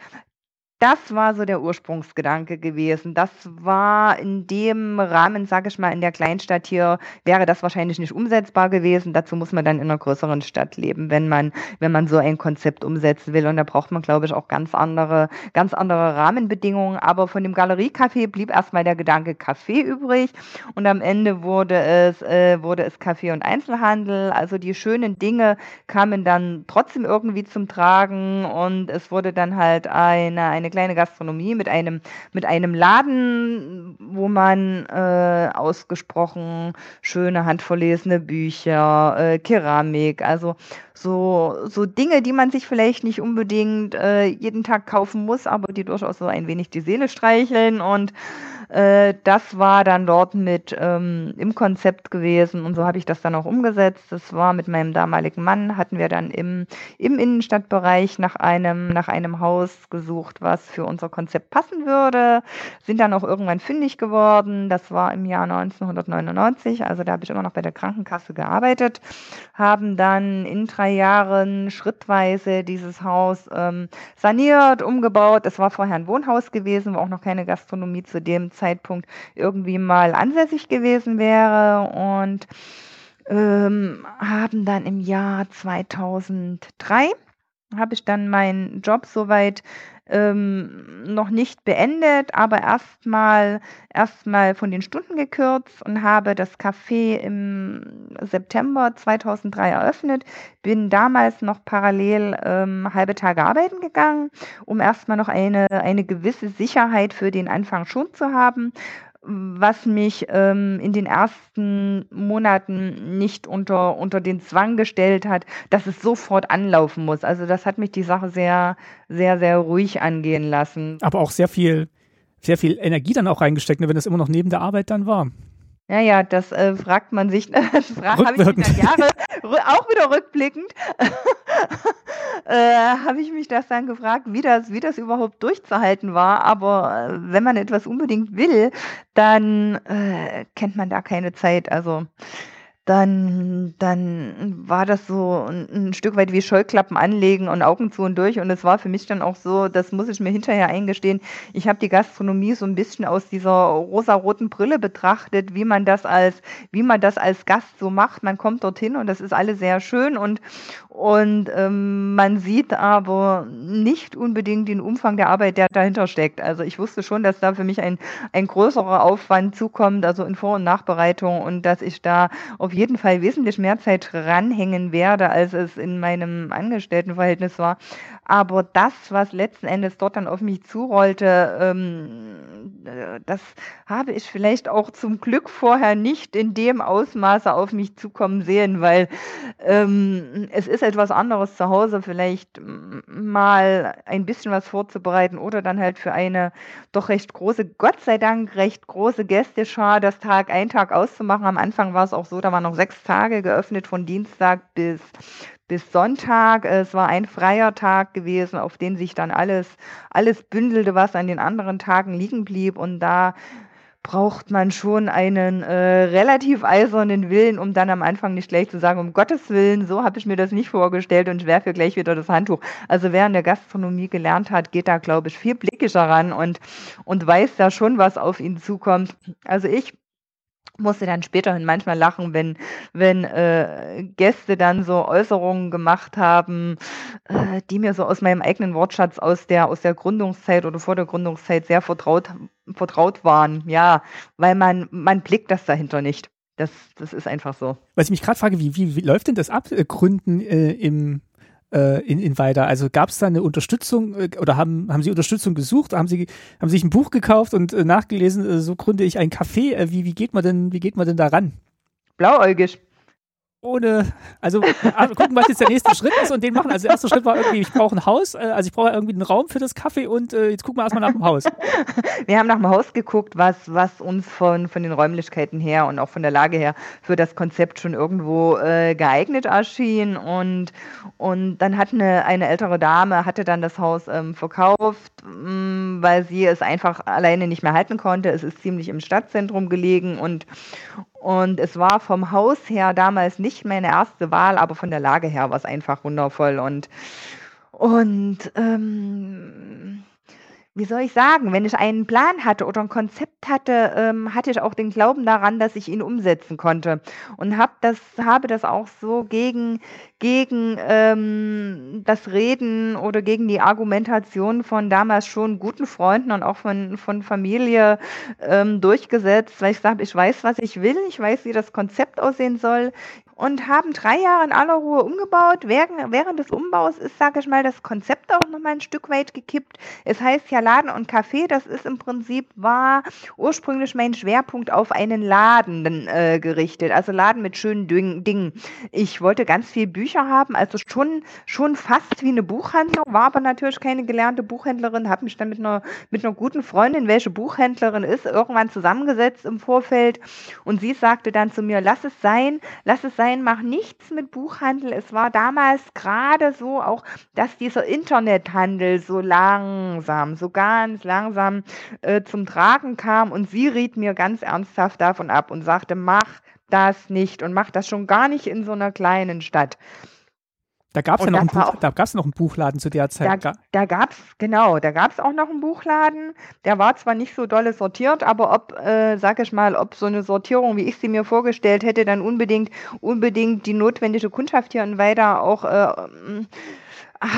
das war so der Ursprungsgedanke gewesen. Das war in dem Rahmen, sage ich mal, in der Kleinstadt hier, wäre das wahrscheinlich nicht umsetzbar gewesen. Dazu muss man dann in einer größeren Stadt leben, wenn man, wenn man so ein Konzept umsetzen will. Und da braucht man, glaube ich, auch ganz andere, ganz andere Rahmenbedingungen. Aber von dem Galeriecafé blieb erstmal der Gedanke Café übrig. Und am Ende wurde es, äh, wurde es Café und Einzelhandel. Also die schönen Dinge kamen dann trotzdem irgendwie zum Tragen. Und es wurde dann halt eine, eine eine kleine Gastronomie mit einem, mit einem Laden, wo man äh, ausgesprochen schöne, handverlesene Bücher, äh, Keramik, also so, so Dinge, die man sich vielleicht nicht unbedingt äh, jeden Tag kaufen muss, aber die durchaus so ein wenig die Seele streicheln und äh, das war dann dort mit ähm, im Konzept gewesen und so habe ich das dann auch umgesetzt. Das war mit meinem damaligen Mann, hatten wir dann im, im Innenstadtbereich nach einem, nach einem Haus gesucht, was für unser Konzept passen würde, sind dann auch irgendwann fündig geworden. Das war im Jahr 1999, also da habe ich immer noch bei der Krankenkasse gearbeitet, haben dann in drei Jahren schrittweise dieses Haus ähm, saniert, umgebaut. Es war vorher ein Wohnhaus gewesen, wo auch noch keine Gastronomie zu dem Zeitpunkt irgendwie mal ansässig gewesen wäre und ähm, haben dann im Jahr 2003 habe ich dann meinen Job soweit ähm, noch nicht beendet, aber erstmal erstmal von den Stunden gekürzt und habe das Café im September 2003 eröffnet. Bin damals noch parallel ähm, halbe Tage arbeiten gegangen, um erstmal noch eine, eine gewisse Sicherheit für den Anfang schon zu haben was mich ähm, in den ersten Monaten nicht unter, unter den Zwang gestellt hat, dass es sofort anlaufen muss. Also das hat mich die Sache sehr, sehr, sehr ruhig angehen lassen. Aber auch sehr viel, sehr viel Energie dann auch reingesteckt, ne, wenn das immer noch neben der Arbeit dann war. Ja, ja, das äh, fragt man sich, das habe ich mich Jahre, auch wieder rückblickend, äh, habe ich mich das dann gefragt, wie das, wie das überhaupt durchzuhalten war. Aber äh, wenn man etwas unbedingt will, dann äh, kennt man da keine Zeit. Also dann, dann war das so ein, ein, Stück weit wie Scheuklappen anlegen und Augen zu und durch. Und es war für mich dann auch so, das muss ich mir hinterher eingestehen, ich habe die Gastronomie so ein bisschen aus dieser rosaroten Brille betrachtet, wie man das als, wie man das als Gast so macht. Man kommt dorthin und das ist alles sehr schön und, und ähm, man sieht aber nicht unbedingt den Umfang der Arbeit, der dahinter steckt. Also ich wusste schon, dass da für mich ein, ein größerer Aufwand zukommt, also in Vor- und Nachbereitung und dass ich da auf jeden Fall wesentlich mehr Zeit ranhängen werde, als es in meinem Angestelltenverhältnis war. Aber das, was letzten Endes dort dann auf mich zurollte, ähm, äh, das habe ich vielleicht auch zum Glück vorher nicht in dem Ausmaße auf mich zukommen sehen, weil ähm, es ist etwas anderes zu Hause, vielleicht mal ein bisschen was vorzubereiten oder dann halt für eine doch recht große, Gott sei Dank recht große Gästeschar das Tag ein Tag auszumachen. Am Anfang war es auch so, da waren noch sechs Tage geöffnet von Dienstag bis bis Sonntag. Es war ein freier Tag gewesen, auf den sich dann alles, alles bündelte, was an den anderen Tagen liegen blieb. Und da braucht man schon einen äh, relativ eisernen Willen, um dann am Anfang nicht gleich zu sagen, um Gottes Willen, so habe ich mir das nicht vorgestellt und ich werfe gleich wieder das Handtuch. Also wer in der Gastronomie gelernt hat, geht da, glaube ich, viel blickischer ran und, und weiß da schon, was auf ihn zukommt. Also ich musste dann späterhin manchmal lachen, wenn, wenn äh, Gäste dann so Äußerungen gemacht haben, äh, die mir so aus meinem eigenen Wortschatz aus der, aus der Gründungszeit oder vor der Gründungszeit sehr vertraut, vertraut waren. Ja, weil man, man blickt das dahinter nicht. Das, das ist einfach so. Was ich mich gerade frage, wie, wie, wie läuft denn das ab, äh, Gründen äh, im, äh, in, in Weida? Also gab es da eine Unterstützung äh, oder haben, haben Sie Unterstützung gesucht? Haben Sie haben sich ein Buch gekauft und äh, nachgelesen, äh, so gründe ich ein Café? Äh, wie, wie geht man denn, wie geht man denn da ran? Blauäugig ohne, also gucken, was jetzt der nächste Schritt ist und den machen. Also der erste Schritt war irgendwie, ich brauche ein Haus, äh, also ich brauche irgendwie einen Raum für das Kaffee und äh, jetzt gucken wir erstmal nach dem Haus. Wir haben nach dem Haus geguckt, was, was uns von, von den Räumlichkeiten her und auch von der Lage her für das Konzept schon irgendwo äh, geeignet erschien und, und dann hat eine, eine ältere Dame, hatte dann das Haus ähm, verkauft, mh, mm, weil sie es einfach alleine nicht mehr halten konnte. Es ist ziemlich im Stadtzentrum gelegen und, und es war vom Haus her damals nicht meine erste Wahl, aber von der Lage her war es einfach wundervoll. Und, und ähm, wie soll ich sagen, wenn ich einen Plan hatte oder ein Konzept hatte, ähm, hatte ich auch den Glauben daran, dass ich ihn umsetzen konnte. Und hab das, habe das auch so gegen, gegen ähm, das Reden oder gegen die Argumentation von damals schon guten Freunden und auch von, von Familie ähm, durchgesetzt, weil ich sage, ich weiß, was ich will, ich weiß, wie das Konzept aussehen soll, und haben drei Jahre in aller Ruhe umgebaut. Während, des Umbaus ist, sage ich mal, das Konzept auch nochmal ein Stück weit gekippt. Es heißt ja Laden und Café, das ist im Prinzip, war ursprünglich mein Schwerpunkt auf einen Laden äh, gerichtet, also Laden mit schönen Dingen. Ich wollte ganz viel Bücher haben, also schon, schon fast wie eine Buchhandlung, war aber natürlich keine gelernte Buchhändlerin, habe mich dann mit einer, mit einer guten Freundin, welche Buchhändlerin ist, irgendwann zusammengesetzt im Vorfeld und sie sagte dann zu mir, lass es sein, lass es sein, sein, mach nichts mit Buchhandel. Es war damals gerade so auch, dass dieser Internethandel so langsam, so ganz langsam äh, zum Tragen kam und sie riet mir ganz ernsthaft davon ab und sagte, mach das nicht und mach das schon gar nicht in so einer kleinen Stadt. Da gab es ja noch, ein Buch, da gab's noch einen Buchladen zu der Zeit. Da, da gab es, genau, da gab es auch noch einen Buchladen. Der war zwar nicht so dolle sortiert, aber ob, äh, sag ich mal, ob so eine Sortierung, wie ich sie mir vorgestellt hätte, dann unbedingt, unbedingt die notwendige Kundschaft hier in Weida auch äh,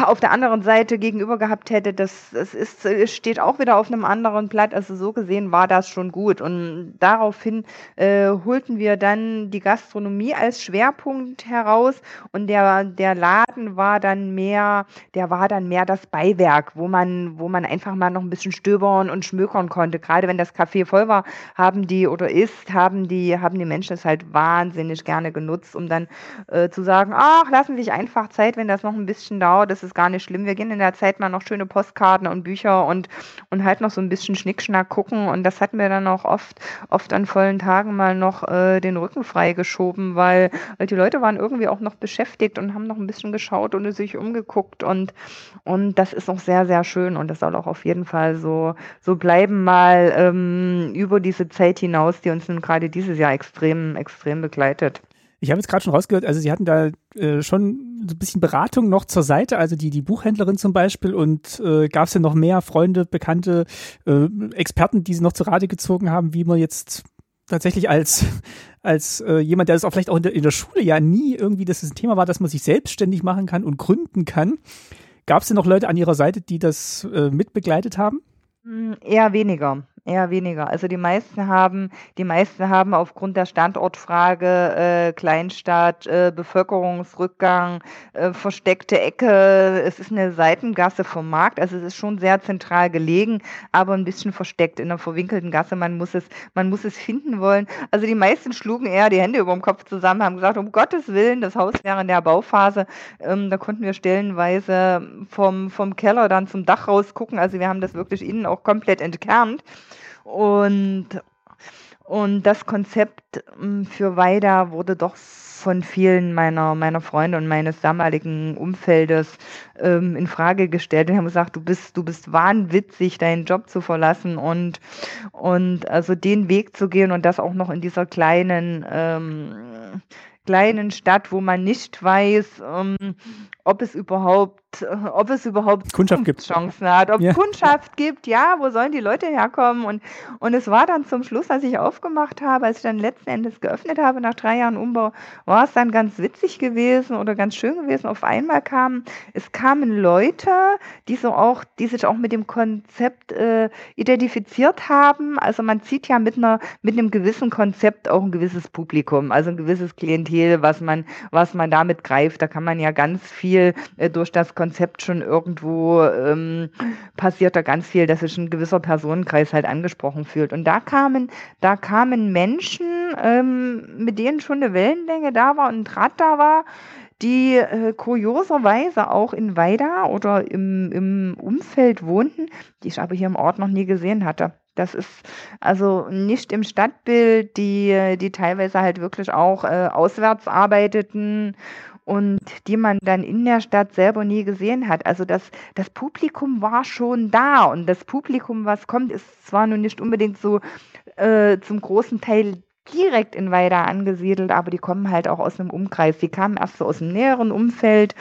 auf der anderen Seite gegenüber gehabt hätte, das, das ist, steht auch wieder auf einem anderen Blatt. Also so gesehen war das schon gut. Und daraufhin äh, holten wir dann die Gastronomie als Schwerpunkt heraus und der, der Laden war dann mehr, der war dann mehr das Beiwerk, wo man, wo man einfach mal noch ein bisschen stöbern und schmökern konnte. Gerade wenn das Café voll war, haben die oder ist, haben die, haben die Menschen es halt wahnsinnig gerne genutzt, um dann äh, zu sagen, ach, lassen Sie sich einfach Zeit, wenn das noch ein bisschen dauert das ist gar nicht schlimm. Wir gehen in der Zeit mal noch schöne Postkarten und Bücher und, und halt noch so ein bisschen Schnickschnack gucken. Und das hatten wir dann auch oft, oft an vollen Tagen mal noch äh, den Rücken freigeschoben, weil, weil die Leute waren irgendwie auch noch beschäftigt und haben noch ein bisschen geschaut und sich umgeguckt. Und, und das ist auch sehr, sehr schön. Und das soll auch auf jeden Fall so, so bleiben, mal ähm, über diese Zeit hinaus, die uns nun gerade dieses Jahr extrem, extrem begleitet. Ich habe jetzt gerade schon rausgehört, also Sie hatten da äh, schon so ein bisschen Beratung noch zur Seite, also die, die Buchhändlerin zum Beispiel und äh, gab es ja noch mehr Freunde, Bekannte, äh, Experten, die Sie noch zu Rate gezogen haben, wie man jetzt tatsächlich als, als äh, jemand, der das auch vielleicht auch in der, in der Schule ja nie irgendwie, dass es ein Thema war, dass man sich selbstständig machen kann und gründen kann. Gab es denn noch Leute an Ihrer Seite, die das äh, mitbegleitet haben? Hm, eher weniger. Eher weniger. Also die meisten haben, die meisten haben aufgrund der Standortfrage äh, Kleinstadt, äh, Bevölkerungsrückgang, äh, versteckte Ecke. Es ist eine Seitengasse vom Markt, also es ist schon sehr zentral gelegen, aber ein bisschen versteckt in einer verwinkelten Gasse. Man muss es, man muss es finden wollen. Also die meisten schlugen eher die Hände über dem Kopf zusammen, haben gesagt, um Gottes Willen, das Haus wäre in der Bauphase. Ähm, da konnten wir stellenweise vom, vom Keller dann zum Dach rausgucken. Also wir haben das wirklich innen auch komplett entkernt. Und, und das Konzept hm, für Weida wurde doch von vielen meiner, meiner Freunde und meines damaligen Umfeldes ähm, in Frage gestellt und haben gesagt, du bist, du bist wahnwitzig, deinen Job zu verlassen und, und also den Weg zu gehen und das auch noch in dieser kleinen, ähm, kleinen Stadt, wo man nicht weiß, ähm, ob es überhaupt, ob es überhaupt Kundschaft gibt. Chancen hat, ob Ja. es Kundschaft gibt, ja, wo sollen die Leute herkommen? Und, und es war dann zum Schluss, als ich aufgemacht habe, als ich dann letzten Endes geöffnet habe nach drei Jahren Umbau, war es dann ganz witzig gewesen oder ganz schön gewesen. Auf einmal kamen, es kamen Leute, die so auch, die sich auch mit dem Konzept äh, identifiziert haben. Also man zieht ja mit einer, mit einem gewissen Konzept auch ein gewisses Publikum, also ein gewisses Klientel, was man, was man damit greift. Da kann man ja ganz viel äh, durch das Konzept schon irgendwo ähm, passiert da ganz viel, dass sich ein gewisser Personenkreis halt angesprochen fühlt. Und da kamen, da kamen Menschen, ähm, mit denen schon eine Wellenlänge da war und ein Draht da war, die äh, kurioserweise auch in Weida oder im, im Umfeld wohnten, die ich aber hier im Ort noch nie gesehen hatte. Das ist also nicht im Stadtbild, die, die teilweise halt wirklich auch äh, auswärts arbeiteten und die man dann in der Stadt selber nie gesehen hat. Also das, das Publikum war schon da und das Publikum, was kommt, ist zwar nun nicht unbedingt so äh, zum großen Teil direkt in Weida angesiedelt, aber die kommen halt auch aus einem Umkreis. Die kamen erst so aus dem näheren Umfeld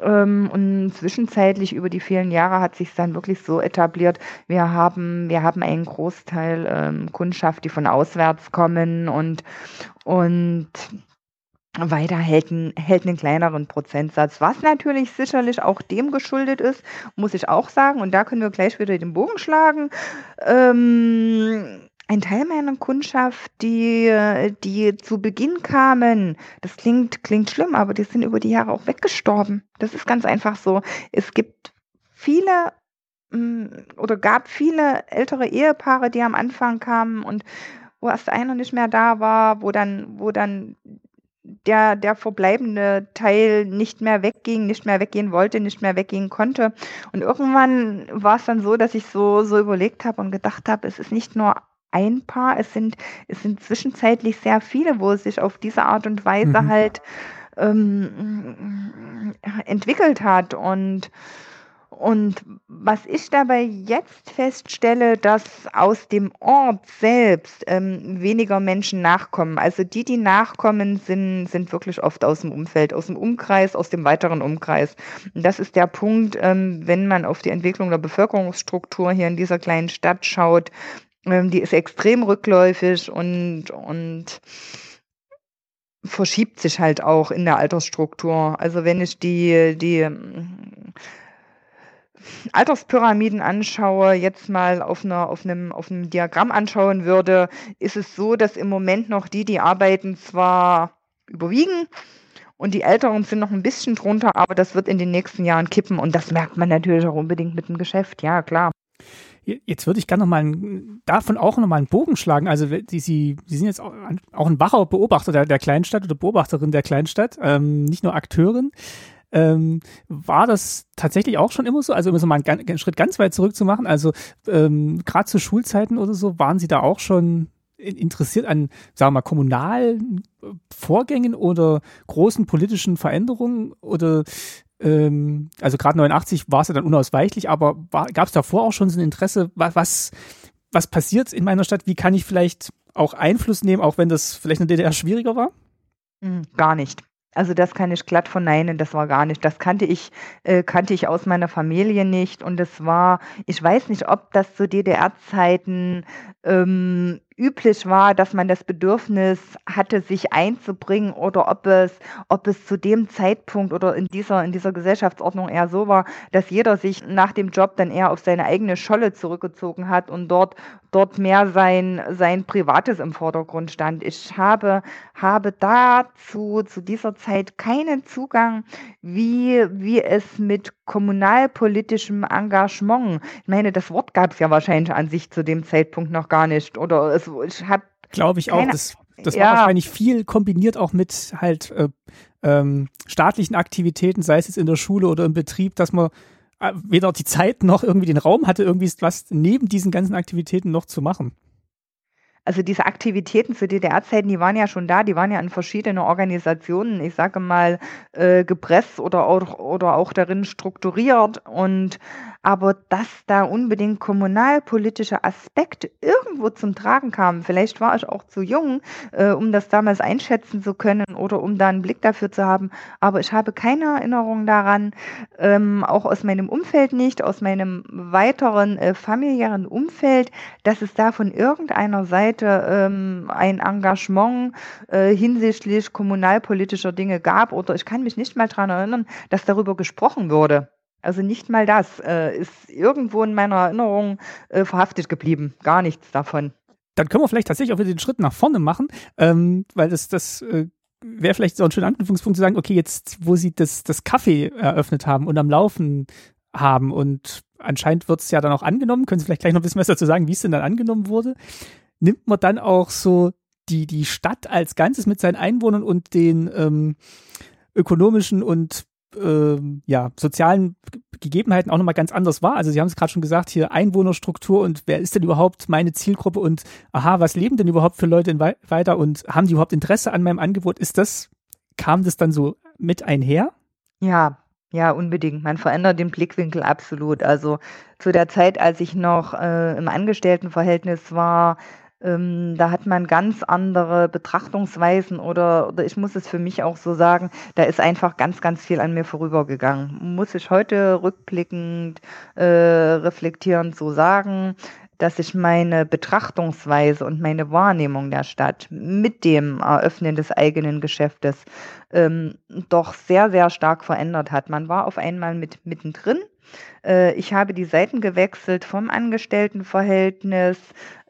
ähm, und zwischenzeitlich über die vielen Jahre hat sich dann wirklich so etabliert. Wir haben, wir haben einen Großteil ähm, Kundschaft, die von auswärts kommen und und weiter hält, ein, hält einen kleineren Prozentsatz, was natürlich sicherlich auch dem geschuldet ist, muss ich auch sagen. Und da können wir gleich wieder den Bogen schlagen. Ähm, ein Teil meiner Kundschaft, die, die zu Beginn kamen, das klingt, klingt schlimm, aber die sind über die Jahre auch weggestorben. Das ist ganz einfach so. Es gibt viele mm, oder gab viele ältere Ehepaare, die am Anfang kamen und wo erst einer nicht mehr da war, wo dann, wo dann der, der verbleibende Teil nicht mehr wegging, nicht mehr weggehen wollte, nicht mehr weggehen konnte. Und irgendwann war es dann so, dass ich so, so überlegt habe und gedacht habe, es ist nicht nur ein Paar, es sind, es sind zwischenzeitlich sehr viele, wo es sich auf diese Art und Weise Mhm. halt ähm, entwickelt hat. Und und was ich dabei jetzt feststelle, dass aus dem Ort selbst ähm, weniger Menschen nachkommen. Also die, die nachkommen, sind, sind wirklich oft aus dem Umfeld, aus dem Umkreis, aus dem weiteren Umkreis. Und das ist der Punkt, ähm, wenn man auf die Entwicklung der Bevölkerungsstruktur hier in dieser kleinen Stadt schaut. Ähm, die ist extrem rückläufig und, und verschiebt sich halt auch in der Altersstruktur. Also wenn ich die, die Alterspyramiden anschaue, jetzt mal auf, einer, auf, einem, auf einem Diagramm anschauen würde, ist es so, dass im Moment noch die, die arbeiten, zwar überwiegen und die Älteren sind noch ein bisschen drunter, aber das wird in den nächsten Jahren kippen und das merkt man natürlich auch unbedingt mit dem Geschäft, ja klar. Jetzt würde ich gerne nochmal davon auch nochmal einen Bogen schlagen. Also die, Sie, Sie sind jetzt auch, auch ein wacher Beobachter der, der Kleinstadt oder Beobachterin der Kleinstadt, ähm, nicht nur Akteurin. Ähm, war das tatsächlich auch schon immer so? Also immer so mal einen, einen Schritt ganz weit zurück zu machen. Also ähm, gerade zu Schulzeiten oder so, waren Sie da auch schon interessiert an, sagen wir mal, kommunalen Vorgängen oder großen politischen Veränderungen oder ähm, also gerade 89 war es ja dann unausweichlich, aber gab es davor auch schon so ein Interesse, was, was, was passiert in meiner Stadt? Wie kann ich vielleicht auch Einfluss nehmen, auch wenn das vielleicht in der DDR schwieriger war? Hm, gar nicht. Also das kann ich glatt verneinen, das war gar nicht. Das kannte ich, äh, kannte ich aus meiner Familie nicht. Und es war, ich weiß nicht, ob das zu DDR-Zeiten ähm, üblich war, dass man das Bedürfnis hatte, sich einzubringen oder ob es, ob es zu dem Zeitpunkt oder in dieser, in dieser Gesellschaftsordnung eher so war, dass jeder sich nach dem Job dann eher auf seine eigene Scholle zurückgezogen hat und dort, dort mehr sein, sein Privates im Vordergrund stand. Ich habe, habe dazu, zu dieser Zeit keinen Zugang, wie, wie es mit kommunalpolitischem Engagement, ich meine, das Wort gab es ja wahrscheinlich an sich zu dem Zeitpunkt noch gar nicht. Oder es, ich habe. Glaube ich auch. Das, das ja. war wahrscheinlich viel kombiniert auch mit halt äh, ähm, staatlichen Aktivitäten, sei es jetzt in der Schule oder im Betrieb, dass man äh, weder die Zeit noch irgendwie den Raum hatte, irgendwie was neben diesen ganzen Aktivitäten noch zu machen. Also diese Aktivitäten zu DDR-Zeiten, die waren ja schon da, die waren ja in verschiedenen Organisationen, ich sage mal, äh, gepresst oder auch, oder auch darin strukturiert. Und aber dass da unbedingt kommunalpolitische Aspekte irgendwo zum Tragen kamen, vielleicht war ich auch zu jung, äh, um das damals einschätzen zu können oder um da einen Blick dafür zu haben, aber ich habe keine Erinnerung daran, ähm, auch aus meinem Umfeld nicht, aus meinem weiteren äh, familiären Umfeld, dass es da von irgendeiner Seite ähm, ein Engagement äh, hinsichtlich kommunalpolitischer Dinge gab oder ich kann mich nicht mal daran erinnern, dass darüber gesprochen wurde. Also nicht mal das äh, ist irgendwo in meiner Erinnerung äh, verhaftet geblieben. Gar nichts davon. Dann können wir vielleicht tatsächlich auch wieder den Schritt nach vorne machen, ähm, weil das, das äh, wäre vielleicht so ein schöner Anknüpfungspunkt zu sagen, okay, jetzt, wo sie das, das Kaffee eröffnet haben und am Laufen haben und anscheinend wird es ja dann auch angenommen, können Sie vielleicht gleich noch ein bisschen was dazu sagen, wie es denn dann angenommen wurde, nimmt man dann auch so die, die Stadt als Ganzes mit seinen Einwohnern und den ähm, ökonomischen und äh, ja, sozialen Gegebenheiten auch nochmal ganz anders war. Also Sie haben es gerade schon gesagt, hier Einwohnerstruktur und wer ist denn überhaupt meine Zielgruppe und aha, was leben denn überhaupt für Leute weiter und haben die überhaupt Interesse an meinem Angebot? Ist das, kam das dann so mit einher? Ja, ja, unbedingt. Man verändert den Blickwinkel absolut. Also zu der Zeit, als ich noch äh, im Angestelltenverhältnis war, ähm, da hat man ganz andere Betrachtungsweisen oder, oder ich muss es für mich auch so sagen, da ist einfach ganz, ganz viel an mir vorübergegangen. Muss ich heute rückblickend, äh, reflektierend so sagen, dass sich meine Betrachtungsweise und meine Wahrnehmung der Stadt mit dem Eröffnen des eigenen Geschäftes ähm, doch sehr, sehr stark verändert hat. Man war auf einmal mit mittendrin ich habe die Seiten gewechselt vom Angestelltenverhältnis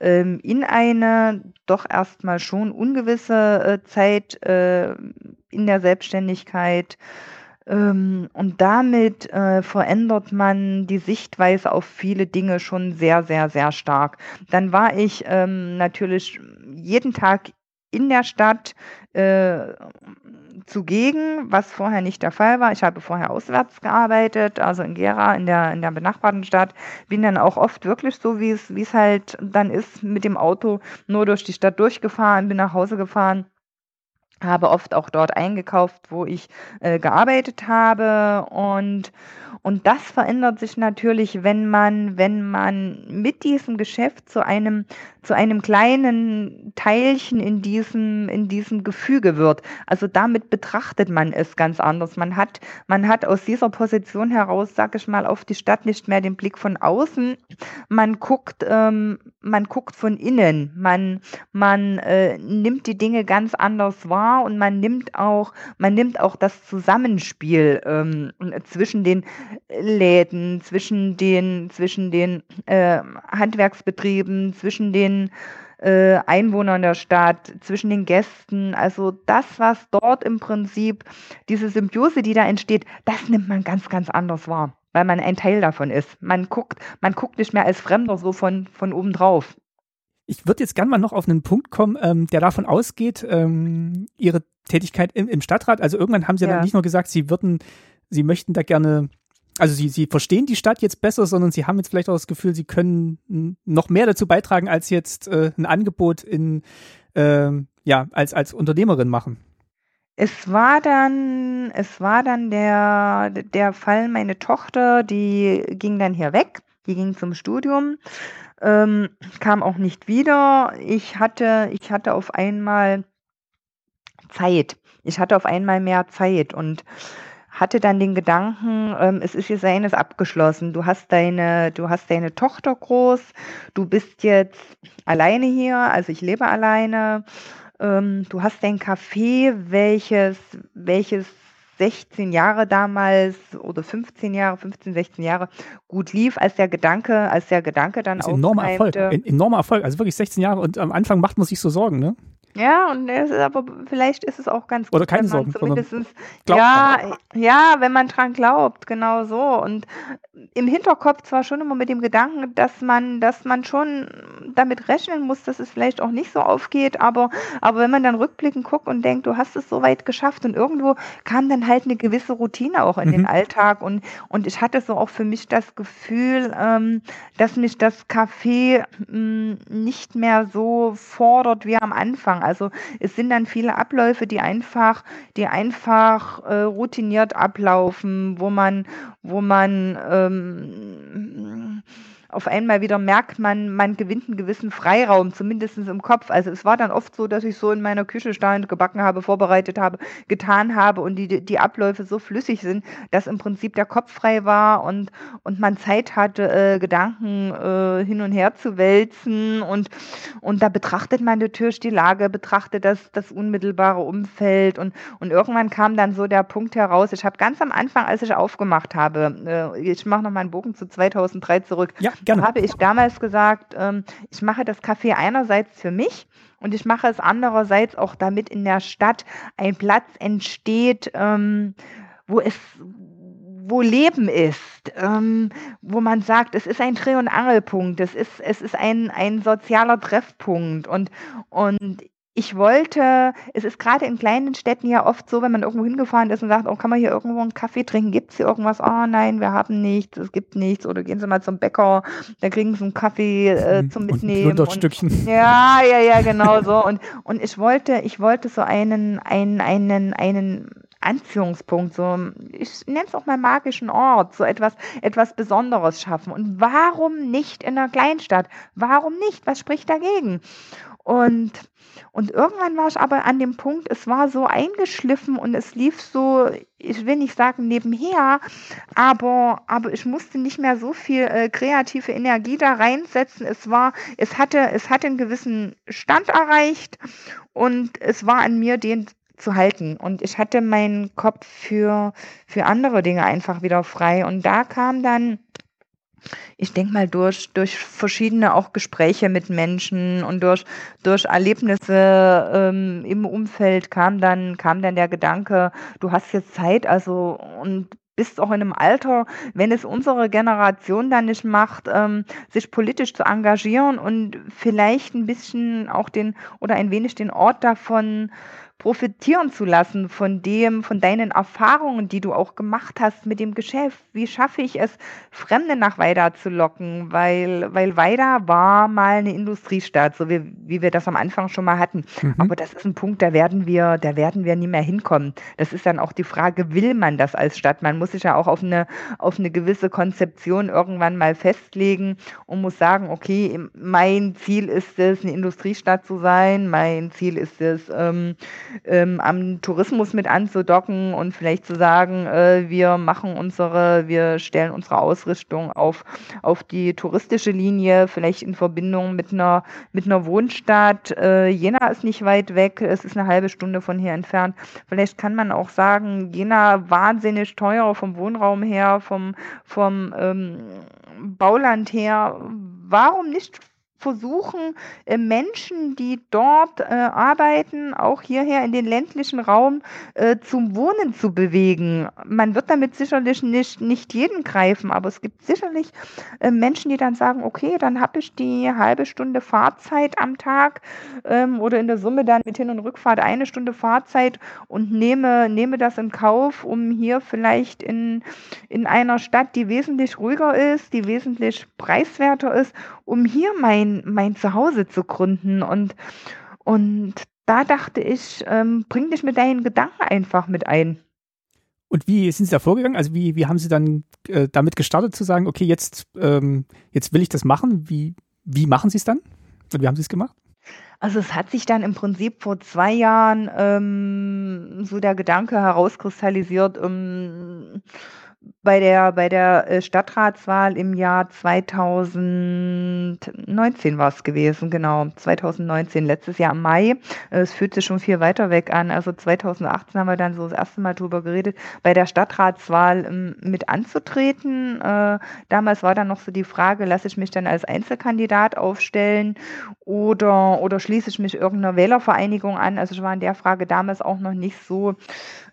ähm, in eine doch erstmal schon ungewisse äh, Zeit äh, in der Selbstständigkeit. Ähm, und damit verändert man die Sichtweise auf viele Dinge schon sehr, sehr, sehr stark. Dann war ich ähm, natürlich jeden Tag in der Stadt zugegen, was vorher nicht der Fall war. Ich habe vorher auswärts gearbeitet, also in Gera, in der, in der benachbarten Stadt. Bin dann auch oft wirklich so, wie es, wie es halt dann ist, mit dem Auto nur durch die Stadt durchgefahren, bin nach Hause gefahren habe oft auch dort eingekauft, wo ich äh, gearbeitet habe und und das verändert sich natürlich, wenn man, wenn man mit diesem Geschäft zu einem, zu einem kleinen Teilchen in diesem, in diesem Gefüge wird. Also damit betrachtet man es ganz anders. Man hat, man hat aus dieser Position heraus, sag ich mal, auf die Stadt nicht mehr den Blick von außen. Man guckt, ähm, man guckt von innen. Man, man äh, nimmt die Dinge ganz anders wahr und man nimmt auch, man nimmt auch das Zusammenspiel ähm, zwischen den Läden, zwischen den, zwischen den äh, Handwerksbetrieben, zwischen den äh, Einwohnern der Stadt, zwischen den Gästen. Also das, was dort im Prinzip, diese Symbiose, die da entsteht, das nimmt man ganz, ganz anders wahr, weil man ein Teil davon ist. Man guckt, man guckt nicht mehr als Fremder so von, von oben drauf. Ich würde jetzt gerne mal noch auf einen Punkt kommen, ähm, der davon ausgeht, ähm, Ihre Tätigkeit im, im, Stadtrat. Also irgendwann haben Sie ja. dann nicht nur gesagt, Sie würden, Sie möchten da gerne also sie, sie verstehen die Stadt jetzt besser, sondern sie haben jetzt vielleicht auch das Gefühl, sie können noch mehr dazu beitragen, als jetzt äh, ein Angebot in, äh, ja, als, als Unternehmerin machen. Es war dann, es war dann der, der Fall, meine Tochter, die ging dann hier weg, die ging zum Studium, ähm, kam auch nicht wieder. Ich hatte, ich hatte auf einmal Zeit. Ich hatte auf einmal mehr Zeit und hatte dann den Gedanken, ähm, es ist jetzt eines abgeschlossen. Du hast deine, du hast deine Tochter groß, du bist jetzt alleine hier, also ich lebe alleine. Ähm, du hast dein Café, welches, welches 16 Jahre damals oder 15 Jahre, 15, 16 Jahre gut lief, als der Gedanke, als der Gedanke dann auch. Enormer Erfolg, ein enormer Erfolg, also wirklich 16 Jahre und am Anfang macht man sich so Sorgen, ne? Ja, und es ist aber vielleicht ist es auch ganz gut, Oder keine Sorgen, zumindest ja, ja, wenn man dran glaubt, genau so. Und im Hinterkopf zwar schon immer mit dem Gedanken, dass man, dass man schon damit rechnen muss, dass es vielleicht auch nicht so aufgeht, aber, aber wenn man dann rückblickend guckt und denkt, du hast es so weit geschafft und irgendwo kam dann halt eine gewisse Routine auch in mhm. den Alltag und, und ich hatte so auch für mich das Gefühl, ähm, dass mich das Café mh, hm, nicht mehr so fordert wie am Anfang. Also es sind dann viele Abläufe, die einfach, die einfach äh, routiniert ablaufen, wo man, wo man ähm, auf einmal wieder merkt man, man gewinnt einen gewissen Freiraum, zumindest im Kopf. Also es war dann oft so, dass ich so in meiner Küche stand, gebacken habe, vorbereitet habe, getan habe und die, die Abläufe so flüssig sind, dass im Prinzip der Kopf frei war und, und man Zeit hatte, äh, Gedanken äh, hin und her zu wälzen und, und da betrachtet man natürlich die Lage, betrachtet das, das unmittelbare Umfeld und, und irgendwann kam dann so der Punkt heraus, ich habe ganz am Anfang, als ich aufgemacht habe, äh, ich mache noch mal einen Bogen zu 2003 zurück, ja. Gerne. habe ich damals gesagt, ähm, ich mache das Café einerseits für mich und ich mache es andererseits auch, damit in der Stadt ein Platz entsteht, ähm, wo es wo Leben ist, ähm, wo man sagt, es ist ein Dreh- und Angelpunkt, es ist, es ist ein, ein sozialer Treffpunkt und, und ich wollte, es ist gerade in kleinen Städten ja oft so, wenn man irgendwo hingefahren ist und sagt, oh, kann man hier irgendwo einen Kaffee trinken? Gibt es hier irgendwas? Oh nein, wir haben nichts, es gibt nichts. Oder gehen Sie mal zum Bäcker, da kriegen Sie einen Kaffee äh, zum Mitnehmen. Und Stückchen. Ja, ja, ja, genau so. Und, und ich wollte, ich wollte so einen, einen, einen, einen Anziehungspunkt, so, ich nenne es auch mal magischen Ort, so etwas, etwas Besonderes schaffen. Und warum nicht in einer Kleinstadt? Warum nicht? Was spricht dagegen? Und und irgendwann war ich aber an dem Punkt, es war so eingeschliffen und es lief so, ich will nicht sagen nebenher, aber, aber ich musste nicht mehr so viel äh, kreative Energie da reinsetzen. Es war, es hatte, es hatte einen gewissen Stand erreicht und es war an mir, den zu halten. Und ich hatte meinen Kopf für, für andere Dinge einfach wieder frei. Und da kam dann ich denke mal, durch, durch verschiedene auch Gespräche mit Menschen und durch, durch Erlebnisse ähm, im Umfeld kam dann, kam dann der Gedanke, du hast jetzt Zeit, also und bist auch in einem Alter, wenn es unsere Generation dann nicht macht, ähm, sich politisch zu engagieren und vielleicht ein bisschen auch den oder ein wenig den Ort davon profitieren zu lassen von dem, von deinen Erfahrungen, die du auch gemacht hast mit dem Geschäft. Wie schaffe ich es, Fremde nach Weida zu locken? Weil, weil Weida war mal eine Industriestadt, so wie, wie wir das am Anfang schon mal hatten. Mhm. Aber das ist ein Punkt, da werden wir, da werden wir nie mehr hinkommen. Das ist dann auch die Frage, will man das als Stadt? Man muss sich ja auch auf eine, auf eine gewisse Konzeption irgendwann mal festlegen und muss sagen, okay, mein Ziel ist es, eine Industriestadt zu sein. Mein Ziel ist es, ähm, ähm, am Tourismus mit anzudocken und vielleicht zu sagen, äh, wir machen unsere, wir stellen unsere Ausrichtung auf, auf die touristische Linie, vielleicht in Verbindung mit einer, mit einer Wohnstadt. Äh, Jena ist nicht weit weg, es ist eine halbe Stunde von hier entfernt. Vielleicht kann man auch sagen, Jena wahnsinnig teuer vom Wohnraum her, vom, vom ähm, Bauland her. Warum nicht versuchen, äh, Menschen, die dort äh, arbeiten, auch hierher in den ländlichen Raum äh, zum Wohnen zu bewegen. Man wird damit sicherlich nicht, nicht jeden greifen, aber es gibt sicherlich äh, Menschen, die dann sagen, okay, dann habe ich die halbe Stunde Fahrzeit am Tag ähm, oder in der Summe dann mit Hin- und Rückfahrt eine Stunde Fahrzeit und nehme, nehme das in Kauf, um hier vielleicht in, in einer Stadt, die wesentlich ruhiger ist, die wesentlich preiswerter ist, um hier mein mein, Zuhause zu gründen. Und, und da dachte ich, ähm, bring dich mit deinen Gedanken einfach mit ein. Und wie sind Sie da vorgegangen? Also wie, wie haben Sie dann äh, damit gestartet zu sagen, okay, jetzt, ähm, jetzt will ich das machen? Wie, wie machen Sie es dann? Und wie haben Sie es gemacht? Also es hat sich dann im Prinzip vor zwei Jahren ähm, so der Gedanke herauskristallisiert, ähm, bei der, bei der äh, Stadtratswahl im Jahr 2019 war es gewesen, genau. 2019, letztes Jahr im Mai. Es fühlt sich schon viel weiter weg an. Also 2018 haben wir dann so das erste Mal drüber geredet, bei der Stadtratswahl ähm, mit anzutreten. Äh, damals war dann noch so die Frage, lasse ich mich dann als Einzelkandidat aufstellen oder, oder schließe ich mich irgendeiner Wählervereinigung an? Also ich war in der Frage damals auch noch nicht so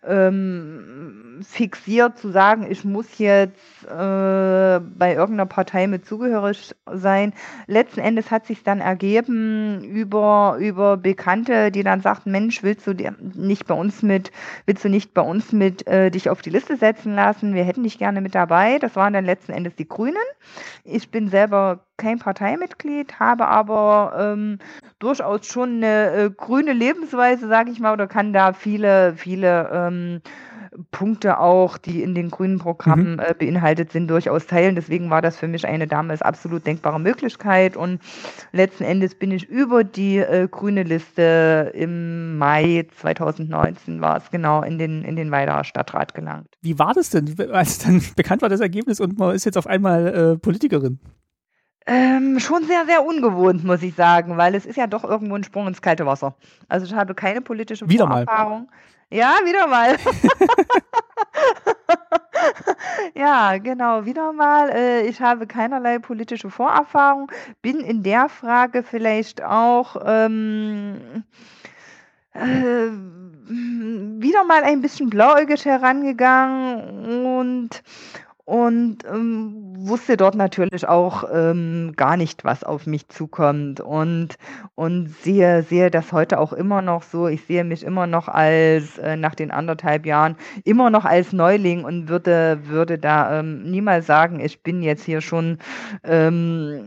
ähm, fixiert zu sagen, ich muss jetzt äh, bei irgendeiner Partei mit zugehörig sein. Letzten Endes hat sich dann ergeben über, über Bekannte, die dann sagten, Mensch, willst du nicht bei uns mit, willst du nicht bei uns mit äh, dich auf die Liste setzen lassen? Wir hätten dich gerne mit dabei. Das waren dann letzten Endes die Grünen. Ich bin selber kein Parteimitglied, habe aber ähm, durchaus schon eine äh, grüne Lebensweise, sage ich mal, oder kann da viele, viele ähm, Punkte auch, die in den grünen Programmen mhm. äh, beinhaltet sind, durchaus teilen. Deswegen war das für mich eine damals absolut denkbare Möglichkeit. Und letzten Endes bin ich über die äh, grüne Liste im Mai 2019 war es genau in den, in den Weiderer Stadtrat gelangt. Wie war das denn, als dann bekannt war das Ergebnis und man ist jetzt auf einmal äh, Politikerin? Ähm, schon sehr, sehr ungewohnt, muss ich sagen, weil es ist ja doch irgendwo ein Sprung ins kalte Wasser. Also ich habe keine politische wieder Vorerfahrung. Mal. Ja, wieder mal. ja, genau, wieder mal. Äh, ich habe keinerlei politische Vorerfahrung, bin in der Frage vielleicht auch ähm, äh, wieder mal ein bisschen blauäugig herangegangen und und ähm, wusste dort natürlich auch ähm, gar nicht, was auf mich zukommt und und sehe sehe das heute auch immer noch so. Ich sehe mich immer noch als äh, nach den anderthalb Jahren immer noch als Neuling und würde würde da ähm, niemals sagen, ich bin jetzt hier schon ähm,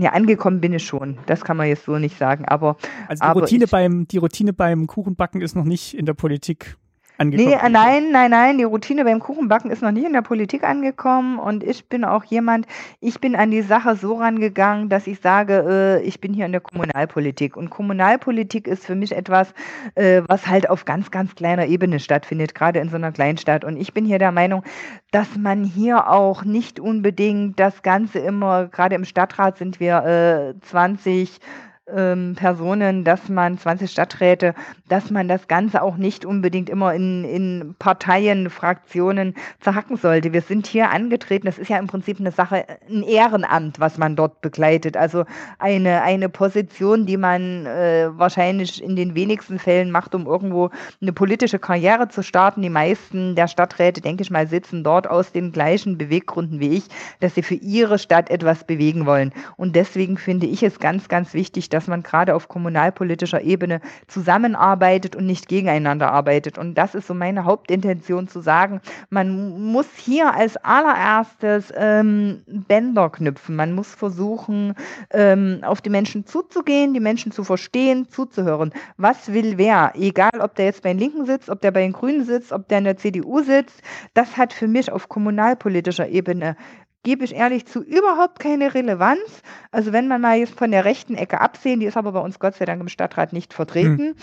ja, angekommen bin ich schon. Das kann man jetzt so nicht sagen. Aber also die Routine ich, beim die Routine beim Kuchenbacken ist noch nicht in der Politik angekommen? Nee, nein, nein, nein, die Routine beim Kuchenbacken ist noch nicht in der Politik angekommen und ich bin auch jemand, ich bin an die Sache so rangegangen, dass ich sage, äh, ich bin hier in der Kommunalpolitik und Kommunalpolitik ist für mich etwas, äh, was halt auf ganz, ganz kleiner Ebene stattfindet, gerade in so einer Kleinstadt und ich bin hier der Meinung, dass man hier auch nicht unbedingt das Ganze immer, gerade im Stadtrat sind wir äh, 20 ähm, Personen, dass man 20 Stadträte, dass man das Ganze auch nicht unbedingt immer in, in Parteien, Fraktionen zerhacken sollte. Wir sind hier angetreten, das ist ja im Prinzip eine Sache, ein Ehrenamt, was man dort begleitet. Also eine, eine Position, die man äh, wahrscheinlich in den wenigsten Fällen macht, um irgendwo eine politische Karriere zu starten. Die meisten der Stadträte, denke ich mal, sitzen dort aus den gleichen Beweggründen wie ich, dass sie für ihre Stadt etwas bewegen wollen. Und deswegen finde ich es ganz, ganz wichtig, dass man gerade auf kommunalpolitischer Ebene zusammenarbeitet und nicht gegeneinander arbeitet. Und das ist so meine Hauptintention zu sagen, man muss hier als allererstes ähm, Bänder knüpfen. Man muss versuchen, ähm, auf die Menschen zuzugehen, die Menschen zu verstehen, zuzuhören. Was will wer? Egal, ob der jetzt bei den Linken sitzt, ob der bei den Grünen sitzt, ob der in der CDU sitzt. Das hat für mich auf kommunalpolitischer Ebene gebe ich ehrlich zu, überhaupt keine Relevanz. Also wenn man mal jetzt von der rechten Ecke absehen, die ist aber bei uns Gott sei Dank im Stadtrat nicht vertreten. Hm.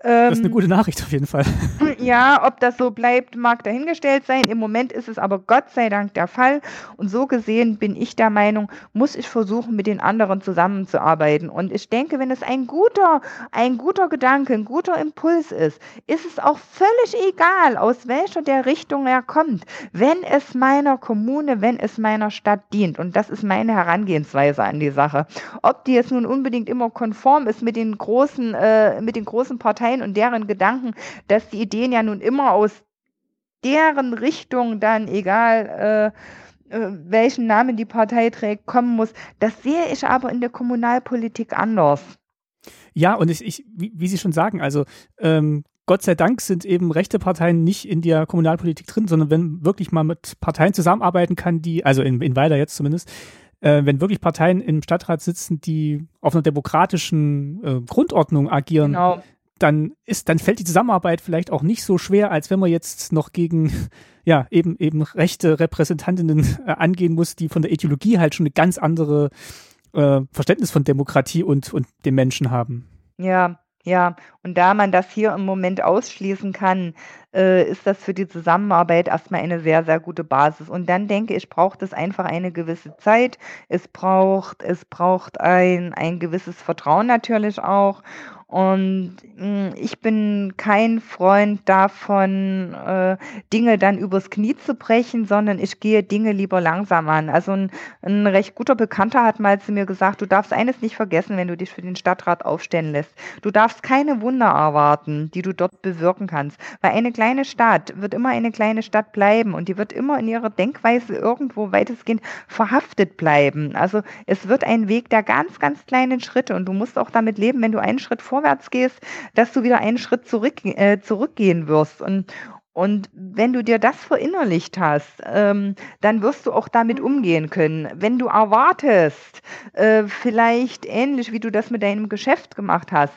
Das ist eine ähm, gute Nachricht auf jeden Fall. Ja, ob das so bleibt, mag dahingestellt sein. Im Moment ist es aber Gott sei Dank der Fall. Und so gesehen bin ich der Meinung, muss ich versuchen, mit den anderen zusammenzuarbeiten. Und ich denke, wenn es ein guter, ein guter Gedanke, ein guter Impuls ist, ist es auch völlig egal, aus welcher der Richtung er kommt. Wenn es meiner Kommune, wenn es meiner meiner Stadt dient. Und das ist meine Herangehensweise an die Sache. Ob die jetzt nun unbedingt immer konform ist mit den großen, äh, mit den großen Parteien und deren Gedanken, dass die Ideen ja nun immer aus deren Richtung dann, egal äh, äh, welchen Namen die Partei trägt, kommen muss. Das sehe ich aber in der Kommunalpolitik anders. Ja, und ich, ich wie, wie, Sie schon sagen, also ähm, Gott sei Dank sind eben rechte Parteien nicht in der Kommunalpolitik drin, sondern wenn wirklich mal mit Parteien zusammenarbeiten kann, die, also in, in Weiler jetzt zumindest, äh, wenn wirklich Parteien im Stadtrat sitzen, die auf einer demokratischen äh, Grundordnung agieren, genau. Dann ist, dann fällt die Zusammenarbeit vielleicht auch nicht so schwer, als wenn man jetzt noch gegen ja eben eben rechte Repräsentantinnen äh, angehen muss, die von der Ideologie halt schon eine ganz andere äh, Verständnis von Demokratie und und den Menschen haben. Ja, Ja, und da man das hier im Moment ausschließen kann, äh, ist das für die Zusammenarbeit erstmal eine sehr, sehr gute Basis. Und dann denke ich, braucht es einfach eine gewisse Zeit. Es braucht, es braucht ein, ein gewisses Vertrauen natürlich auch. Und hm, ich bin kein Freund davon, äh, Dinge dann übers Knie zu brechen, sondern ich gehe Dinge lieber langsam an. Also ein, ein recht guter Bekannter hat mal zu mir gesagt, du darfst eines nicht vergessen, wenn du dich für den Stadtrat aufstellen lässt. Du darfst keine Wunder erwarten, die du dort bewirken kannst. Weil eine kleine Stadt wird immer eine kleine Stadt bleiben und die wird immer in ihrer Denkweise irgendwo weitestgehend verhaftet bleiben. Also es wird ein Weg der ganz, ganz kleinen Schritte und du musst auch damit leben, wenn du einen Schritt vor vorwärts gehst, dass du wieder einen Schritt zurück, äh, zurückgehen wirst. Und, und wenn du dir das verinnerlicht hast, ähm, dann wirst du auch damit umgehen können. Wenn du erwartest, äh, vielleicht ähnlich wie du das mit deinem Geschäft gemacht hast,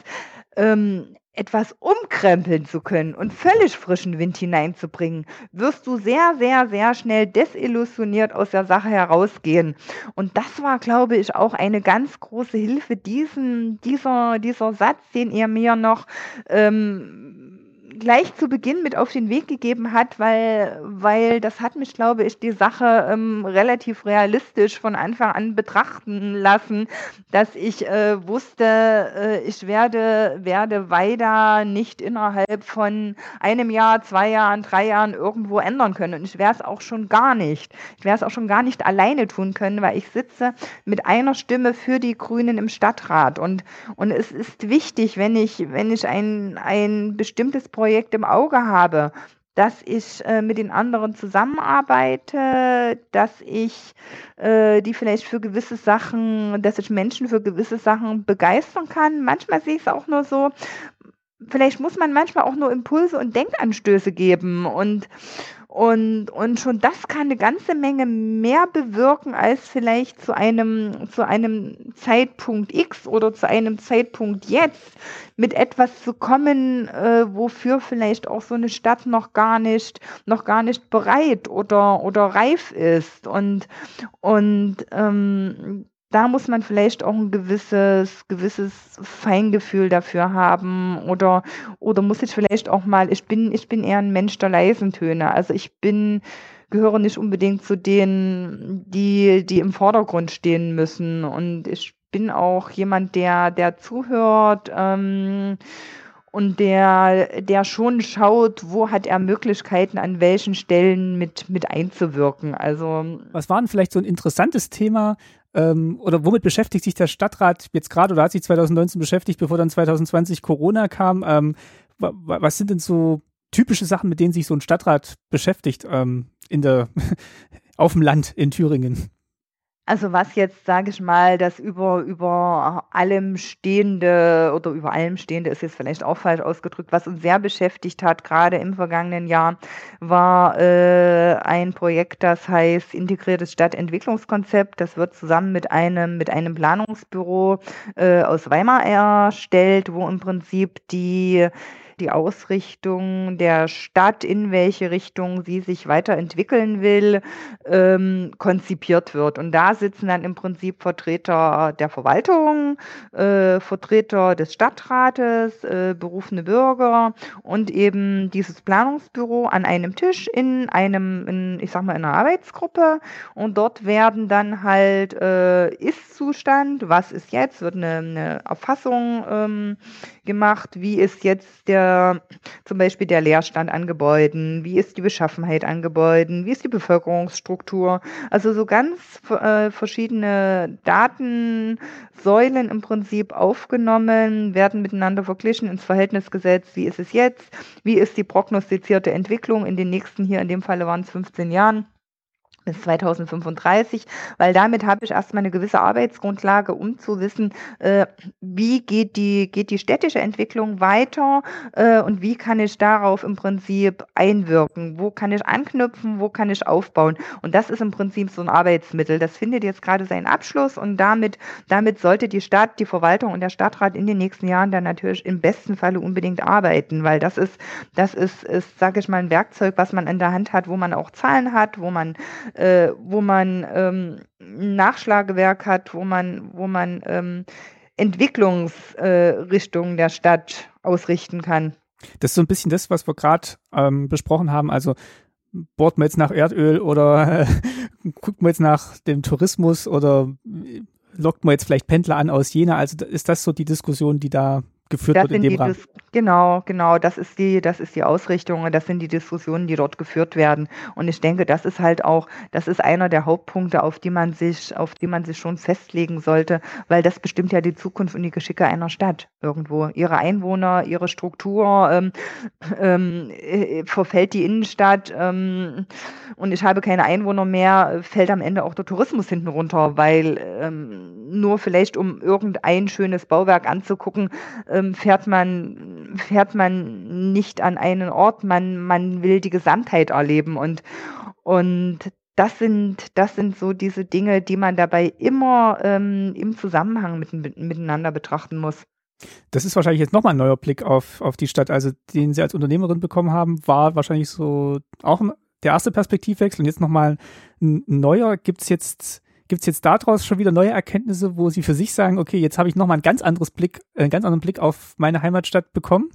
ähm, etwas umkrempeln zu können und völlig frischen Wind hineinzubringen, wirst du sehr, sehr, sehr schnell desillusioniert aus der Sache herausgehen. Und das war, glaube ich, auch eine ganz große Hilfe, diesen, dieser, dieser Satz, den ihr mir noch ähm, gleich zu Beginn mit auf den Weg gegeben hat, weil, weil das hat mich, glaube ich, die Sache ähm, relativ realistisch von Anfang an betrachten lassen, dass ich äh, wusste, äh, ich werde, werde weiter nicht innerhalb von einem Jahr, zwei Jahren, drei Jahren irgendwo ändern können. Und ich werde es auch schon gar nicht. Ich werde es auch schon gar nicht alleine tun können, weil ich sitze mit einer Stimme für die Grünen im Stadtrat. Und, und es ist wichtig, wenn ich, wenn ich ein, ein bestimmtes Projekt Projekt im Auge habe, dass ich äh, mit den anderen zusammenarbeite, dass ich äh, die vielleicht für gewisse Sachen, dass ich Menschen für gewisse Sachen begeistern kann. Manchmal sehe ich es auch nur so, vielleicht muss man manchmal auch nur Impulse und Denkanstöße geben und und, und schon das kann eine ganze Menge mehr bewirken, als vielleicht zu einem, zu einem Zeitpunkt X oder zu einem Zeitpunkt jetzt mit etwas zu kommen, äh, wofür vielleicht auch so eine Stadt noch gar nicht, noch gar nicht bereit oder, oder reif ist. Und, und ähm, da muss man vielleicht auch ein gewisses, gewisses Feingefühl dafür haben oder, oder muss ich vielleicht auch mal, ich bin, ich bin eher ein Mensch der leisen Töne. Also ich bin, gehöre nicht unbedingt zu denen, die, die im Vordergrund stehen müssen. Und ich bin auch jemand, der, der zuhört, ähm, und der, der schon schaut, wo hat er Möglichkeiten, an welchen Stellen mit, mit einzuwirken. Also was war denn vielleicht so ein interessantes Thema, ähm, oder womit beschäftigt sich der Stadtrat jetzt gerade oder hat sich 2019 beschäftigt, bevor dann 2020 Corona kam? Ähm, was sind denn so typische Sachen, mit denen sich so ein Stadtrat beschäftigt ähm, in der auf dem Land in Thüringen? Also was jetzt, sage ich mal, das über, über allem Stehende oder über allem Stehende ist jetzt vielleicht auch falsch ausgedrückt, was uns sehr beschäftigt hat, gerade im vergangenen Jahr, war äh, ein Projekt, das heißt Integriertes Stadtentwicklungskonzept. Das wird zusammen mit einem, mit einem Planungsbüro äh, aus Weimar erstellt, wo im Prinzip die die Ausrichtung der Stadt, in welche Richtung sie sich weiterentwickeln will, ähm, konzipiert wird. Und da sitzen dann im Prinzip Vertreter der Verwaltung, äh, Vertreter des Stadtrates, äh, berufene Bürger und eben dieses Planungsbüro an einem Tisch in einem, in, ich sag mal, in einer Arbeitsgruppe. Und dort werden dann halt äh, Ist-Zustand, was ist jetzt, wird eine, eine Erfassung ähm, gemacht, wie ist jetzt der zum Beispiel der Leerstand an Gebäuden, wie ist die Beschaffenheit an Gebäuden, wie ist die Bevölkerungsstruktur. Also so ganz äh, verschiedene Datensäulen im Prinzip aufgenommen, werden miteinander verglichen, ins Verhältnis gesetzt, wie ist es jetzt, wie ist die prognostizierte Entwicklung in den nächsten hier, in dem Falle waren es 15 Jahren bis 2035, weil damit habe ich erstmal eine gewisse Arbeitsgrundlage, um zu wissen, äh, wie geht die, geht die städtische Entwicklung weiter äh, und wie kann ich darauf im Prinzip einwirken, wo kann ich anknüpfen, wo kann ich aufbauen. Und das ist im Prinzip so ein Arbeitsmittel. Das findet jetzt gerade seinen Abschluss und damit, damit sollte die Stadt, die Verwaltung und der Stadtrat in den nächsten Jahren dann natürlich im besten Falle unbedingt arbeiten, weil das ist, das ist, ist sage ich mal, ein Werkzeug, was man in der Hand hat, wo man auch Zahlen hat, wo man äh, wo man ähm, ein Nachschlagewerk hat, wo man, wo man ähm, Entwicklungsrichtung äh, der Stadt ausrichten kann. Das ist so ein bisschen das, was wir gerade ähm, besprochen haben. Also bohrt man jetzt nach Erdöl oder äh, guckt man jetzt nach dem Tourismus oder äh, lockt man jetzt vielleicht Pendler an aus Jena? Also ist das so die Diskussion, die da geführt das wird in dem Rahmen. Genau, genau, das ist die, das ist die Ausrichtung und das sind die Diskussionen, die dort geführt werden. Und ich denke, das ist halt auch, das ist einer der Hauptpunkte, auf die man sich, auf die man sich schon festlegen sollte, weil das bestimmt ja die Zukunft und die Geschicke einer Stadt irgendwo. Ihre Einwohner, ihre Struktur, ähm, ähm, äh, verfällt die Innenstadt ähm, und ich habe keine Einwohner mehr, fällt am Ende auch der Tourismus hinten runter, weil ähm, nur vielleicht um irgendein schönes Bauwerk anzugucken, ähm, fährt man, fährt man nicht an einen Ort, man, man will die Gesamtheit erleben und, und das sind, das sind so diese Dinge, die man dabei immer ähm, im Zusammenhang mit, miteinander betrachten muss. Das ist wahrscheinlich jetzt nochmal ein neuer Blick auf, auf die Stadt. Also, den Sie als Unternehmerin bekommen haben, war wahrscheinlich so auch der erste Perspektivwechsel und jetzt nochmal ein neuer. Gibt es jetzt Gibt es jetzt daraus schon wieder neue Erkenntnisse, wo Sie für sich sagen, okay, jetzt habe ich nochmal ein ganz anderes Blick, äh, einen ganz anderen Blick auf meine Heimatstadt bekommen?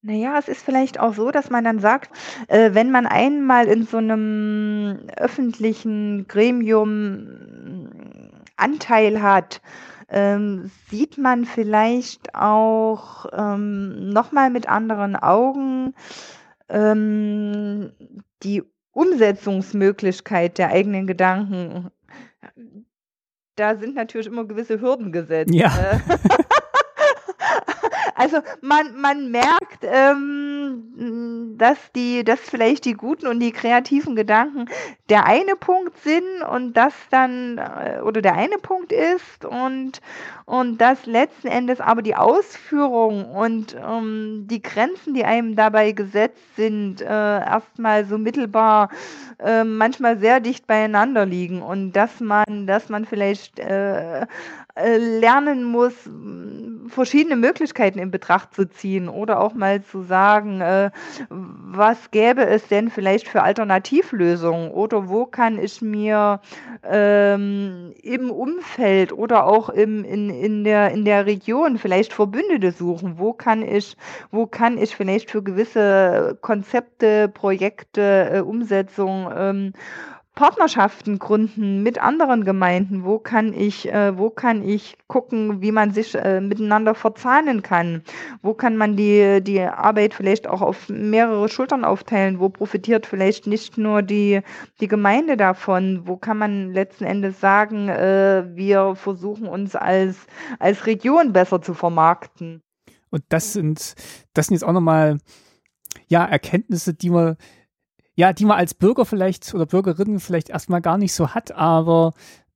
Naja, es ist vielleicht auch so, dass man dann sagt, äh, wenn man einmal in so einem öffentlichen Gremium Anteil hat, ähm, sieht man vielleicht auch ähm, nochmal mit anderen Augen ähm, die Umsetzungsmöglichkeit der eigenen Gedanken da sind natürlich immer gewisse Hürden gesetzt. Ja. Äh. also man, man merkt, ähm, dass die, dass vielleicht die guten und die kreativen Gedanken der eine Punkt sind und das dann äh, oder der eine Punkt ist und und das letzten Endes aber die Ausführung und ähm, die Grenzen, die einem dabei gesetzt sind, äh, erstmal so mittelbar äh, manchmal sehr dicht beieinander liegen. Und dass man, dass man vielleicht äh, äh, lernen muss, verschiedene Möglichkeiten in Betracht zu ziehen oder auch mal zu sagen, äh, was gäbe es denn vielleicht für Alternativlösungen oder wo kann ich mir ähm, im Umfeld oder auch im, in, in, der, in der Region vielleicht Verbündete suchen, wo kann ich, wo kann ich vielleicht für gewisse Konzepte, Projekte, äh, Umsetzung ähm, Partnerschaften gründen mit anderen Gemeinden? Wo kann ich, äh, wo kann ich gucken, wie man sich äh, miteinander verzahnen kann? Wo kann man die, die Arbeit vielleicht auch auf mehrere Schultern aufteilen? Wo profitiert vielleicht nicht nur die, die Gemeinde davon? Wo kann man letzten Endes sagen, äh, wir versuchen uns als, als Region besser zu vermarkten? Und das sind, das sind jetzt auch nochmal, ja, Erkenntnisse, die man, ja, die man als Bürger vielleicht oder Bürgerinnen vielleicht erstmal gar nicht so hat, aber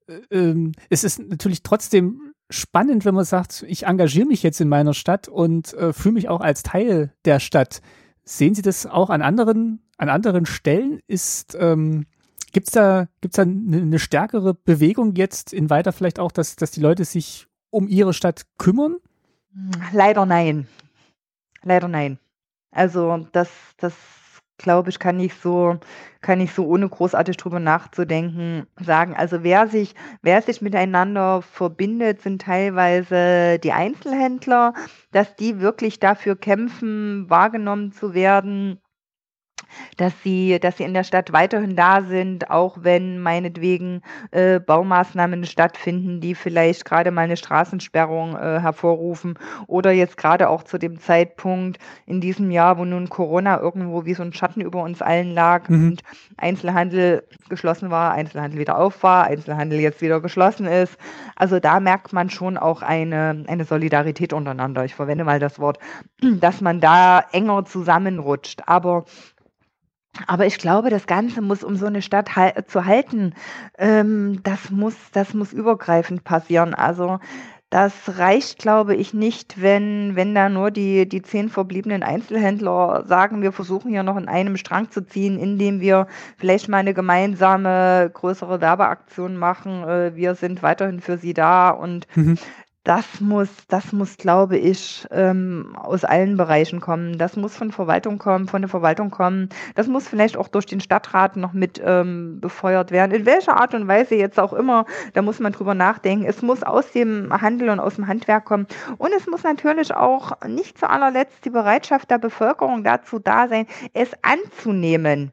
äh, ähm, es ist natürlich trotzdem spannend, wenn man sagt, ich engagiere mich jetzt in meiner Stadt und äh, fühle mich auch als Teil der Stadt. Sehen Sie das auch an anderen, an anderen Stellen? Ist, ähm, gibt's da, gibt's da eine, eine stärkere Bewegung jetzt in weiter vielleicht auch, dass, dass die Leute sich um ihre Stadt kümmern? Leider nein. Leider nein. Also das, das glaube ich, kann ich so, kann ich so ohne großartig drüber nachzudenken sagen. Also wer sich, wer sich miteinander verbindet, sind teilweise die Einzelhändler, dass die wirklich dafür kämpfen, wahrgenommen zu werden dass sie, dass sie in der Stadt weiterhin da sind, auch wenn meinetwegen äh, Baumaßnahmen stattfinden, die vielleicht gerade mal eine Straßensperrung äh, hervorrufen oder jetzt gerade auch zu dem Zeitpunkt in diesem Jahr, wo nun Corona irgendwo wie so ein Schatten über uns allen lag mhm. und Einzelhandel geschlossen war, Einzelhandel wieder auf war, Einzelhandel jetzt wieder geschlossen ist. Also da merkt man schon auch eine, eine Solidarität untereinander. Ich verwende mal das Wort, dass man da enger zusammenrutscht. Aber aber ich glaube, das Ganze muss, um so eine Stadt zu halten, ähm, das muss, das muss übergreifend passieren. Also das reicht, glaube ich, nicht, wenn, wenn da nur die, die zehn verbliebenen Einzelhändler sagen, wir versuchen hier noch in einem Strang zu ziehen, indem wir vielleicht mal eine gemeinsame größere Werbeaktion machen. Äh, wir sind weiterhin für sie da und mhm das muss, das muss, glaube ich, ähm, aus allen Bereichen kommen. Das muss von Verwaltung kommen, von der Verwaltung kommen. Das muss vielleicht auch durch den Stadtrat noch mit ähm, befeuert werden. In welcher Art und Weise jetzt auch immer, da muss man drüber nachdenken. Es muss aus dem Handel und aus dem Handwerk kommen. Und es muss natürlich auch nicht zu allerletzt die Bereitschaft der Bevölkerung dazu da sein, es anzunehmen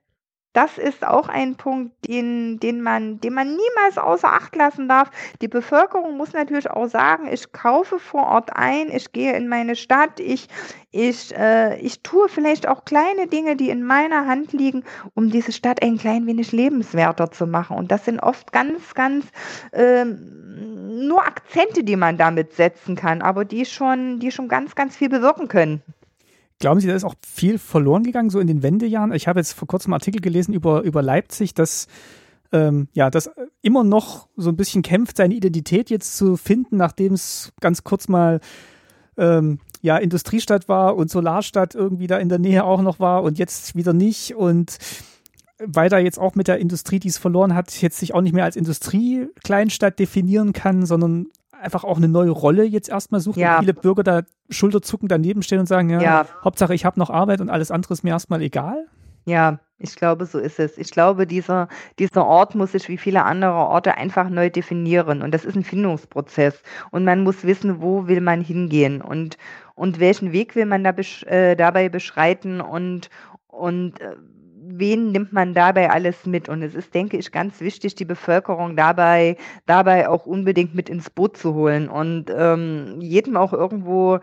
das ist auch ein Punkt, den, den, man, den man niemals außer Acht lassen darf. Die Bevölkerung muss natürlich auch sagen, ich kaufe vor Ort ein, ich gehe in meine Stadt, ich, ich, äh, ich tue vielleicht auch kleine Dinge, die in meiner Hand liegen, um diese Stadt ein klein wenig lebenswerter zu machen. Und das sind oft ganz, ganz äh, nur Akzente, die man damit setzen kann, aber die schon, die schon ganz, ganz viel bewirken können. Glauben Sie, da ist auch viel verloren gegangen, so in den Wendejahren? Ich habe jetzt vor kurzem einen Artikel gelesen über, über Leipzig, dass ähm, ja, das immer noch so ein bisschen kämpft, seine Identität jetzt zu finden, nachdem es ganz kurz mal ähm, ja, Industriestadt war und Solarstadt irgendwie da in der Nähe auch noch war und jetzt wieder nicht. Und weil da jetzt auch mit der Industrie, die es verloren hat, jetzt sich auch nicht mehr als Industriekleinstadt definieren kann, sondern einfach auch eine neue Rolle jetzt erstmal suchen. Ja. Viele Bürger da Schulterzucken daneben stehen und sagen, ja, ja. Hauptsache ich habe noch Arbeit und alles andere ist mir erstmal egal. Ja, ich glaube, so ist es. Ich glaube, dieser, dieser Ort muss sich wie viele andere Orte einfach neu definieren. Und das ist ein Findungsprozess. Und man muss wissen, wo will man hingehen und, und welchen Weg will man da besch äh, dabei beschreiten und, und äh, wen nimmt man dabei alles mit? Und es ist, denke ich, ganz wichtig, die Bevölkerung dabei, dabei auch unbedingt mit ins Boot zu holen und ähm, jedem auch irgendwo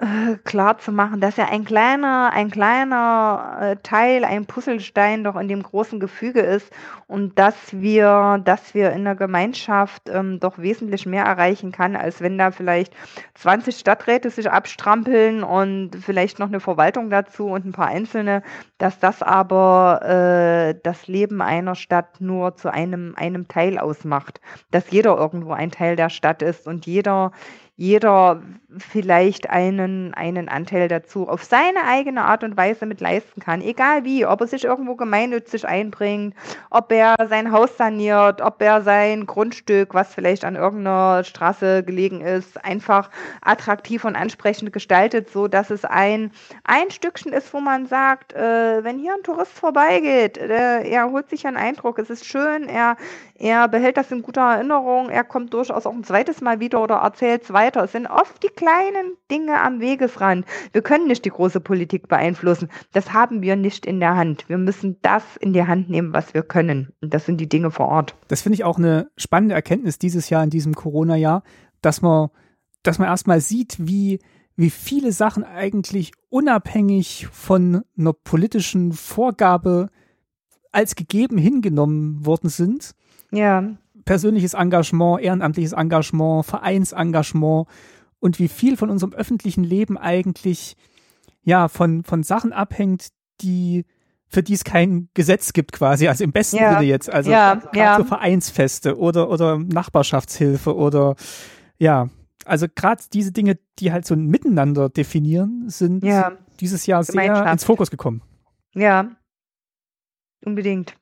äh, klar zu machen, dass er ein kleiner, ein kleiner äh, Teil, ein Puzzlestein doch in dem großen Gefüge ist und dass wir, dass wir in der Gemeinschaft ähm, doch wesentlich mehr erreichen kann, als wenn da vielleicht 20 Stadträte sich abstrampeln und vielleicht noch eine Verwaltung dazu und ein paar Einzelne, dass das aber äh, das Leben einer Stadt nur zu einem, einem Teil ausmacht, dass jeder irgendwo ein Teil der Stadt ist und jeder, jeder vielleicht einen, einen Anteil dazu auf seine eigene Art und Weise mit leisten kann. Egal wie, ob er sich irgendwo gemeinnützig einbringt, ob er sein Haus saniert, ob er sein Grundstück, was vielleicht an irgendeiner Straße gelegen ist, einfach attraktiv und ansprechend gestaltet, so dass es ein, ein Stückchen ist, wo man sagt, äh, wenn hier ein Tourist vorbeigeht, äh, er holt sich einen Eindruck, es ist schön, er, er behält das in guter Erinnerung, er kommt durchaus auch ein zweites Mal wieder oder erzählt es weiter. Es sind oft die kleinen Dinge am Wegesrand. Wir können nicht die große Politik beeinflussen. Das haben wir nicht in der Hand. Wir müssen das in die Hand nehmen, was wir können. Und das sind die Dinge vor Ort. Das finde ich auch eine spannende Erkenntnis dieses Jahr, in diesem Corona-Jahr, dass man, dass man erstmal sieht, wie, wie viele Sachen eigentlich unabhängig von einer politischen Vorgabe als gegeben hingenommen worden sind ja. Persönliches Engagement, ehrenamtliches Engagement, Vereinsengagement und wie viel von unserem öffentlichen Leben eigentlich ja von, von Sachen abhängt, die für die es kein Gesetz gibt quasi, also im besten ja. Sinne jetzt, also ja, ja. so Vereinsfeste oder oder Nachbarschaftshilfe oder ja, also gerade diese Dinge, die halt so ein Miteinander definieren, sind ja. dieses Jahr sehr ins Fokus gekommen. Ja, unbedingt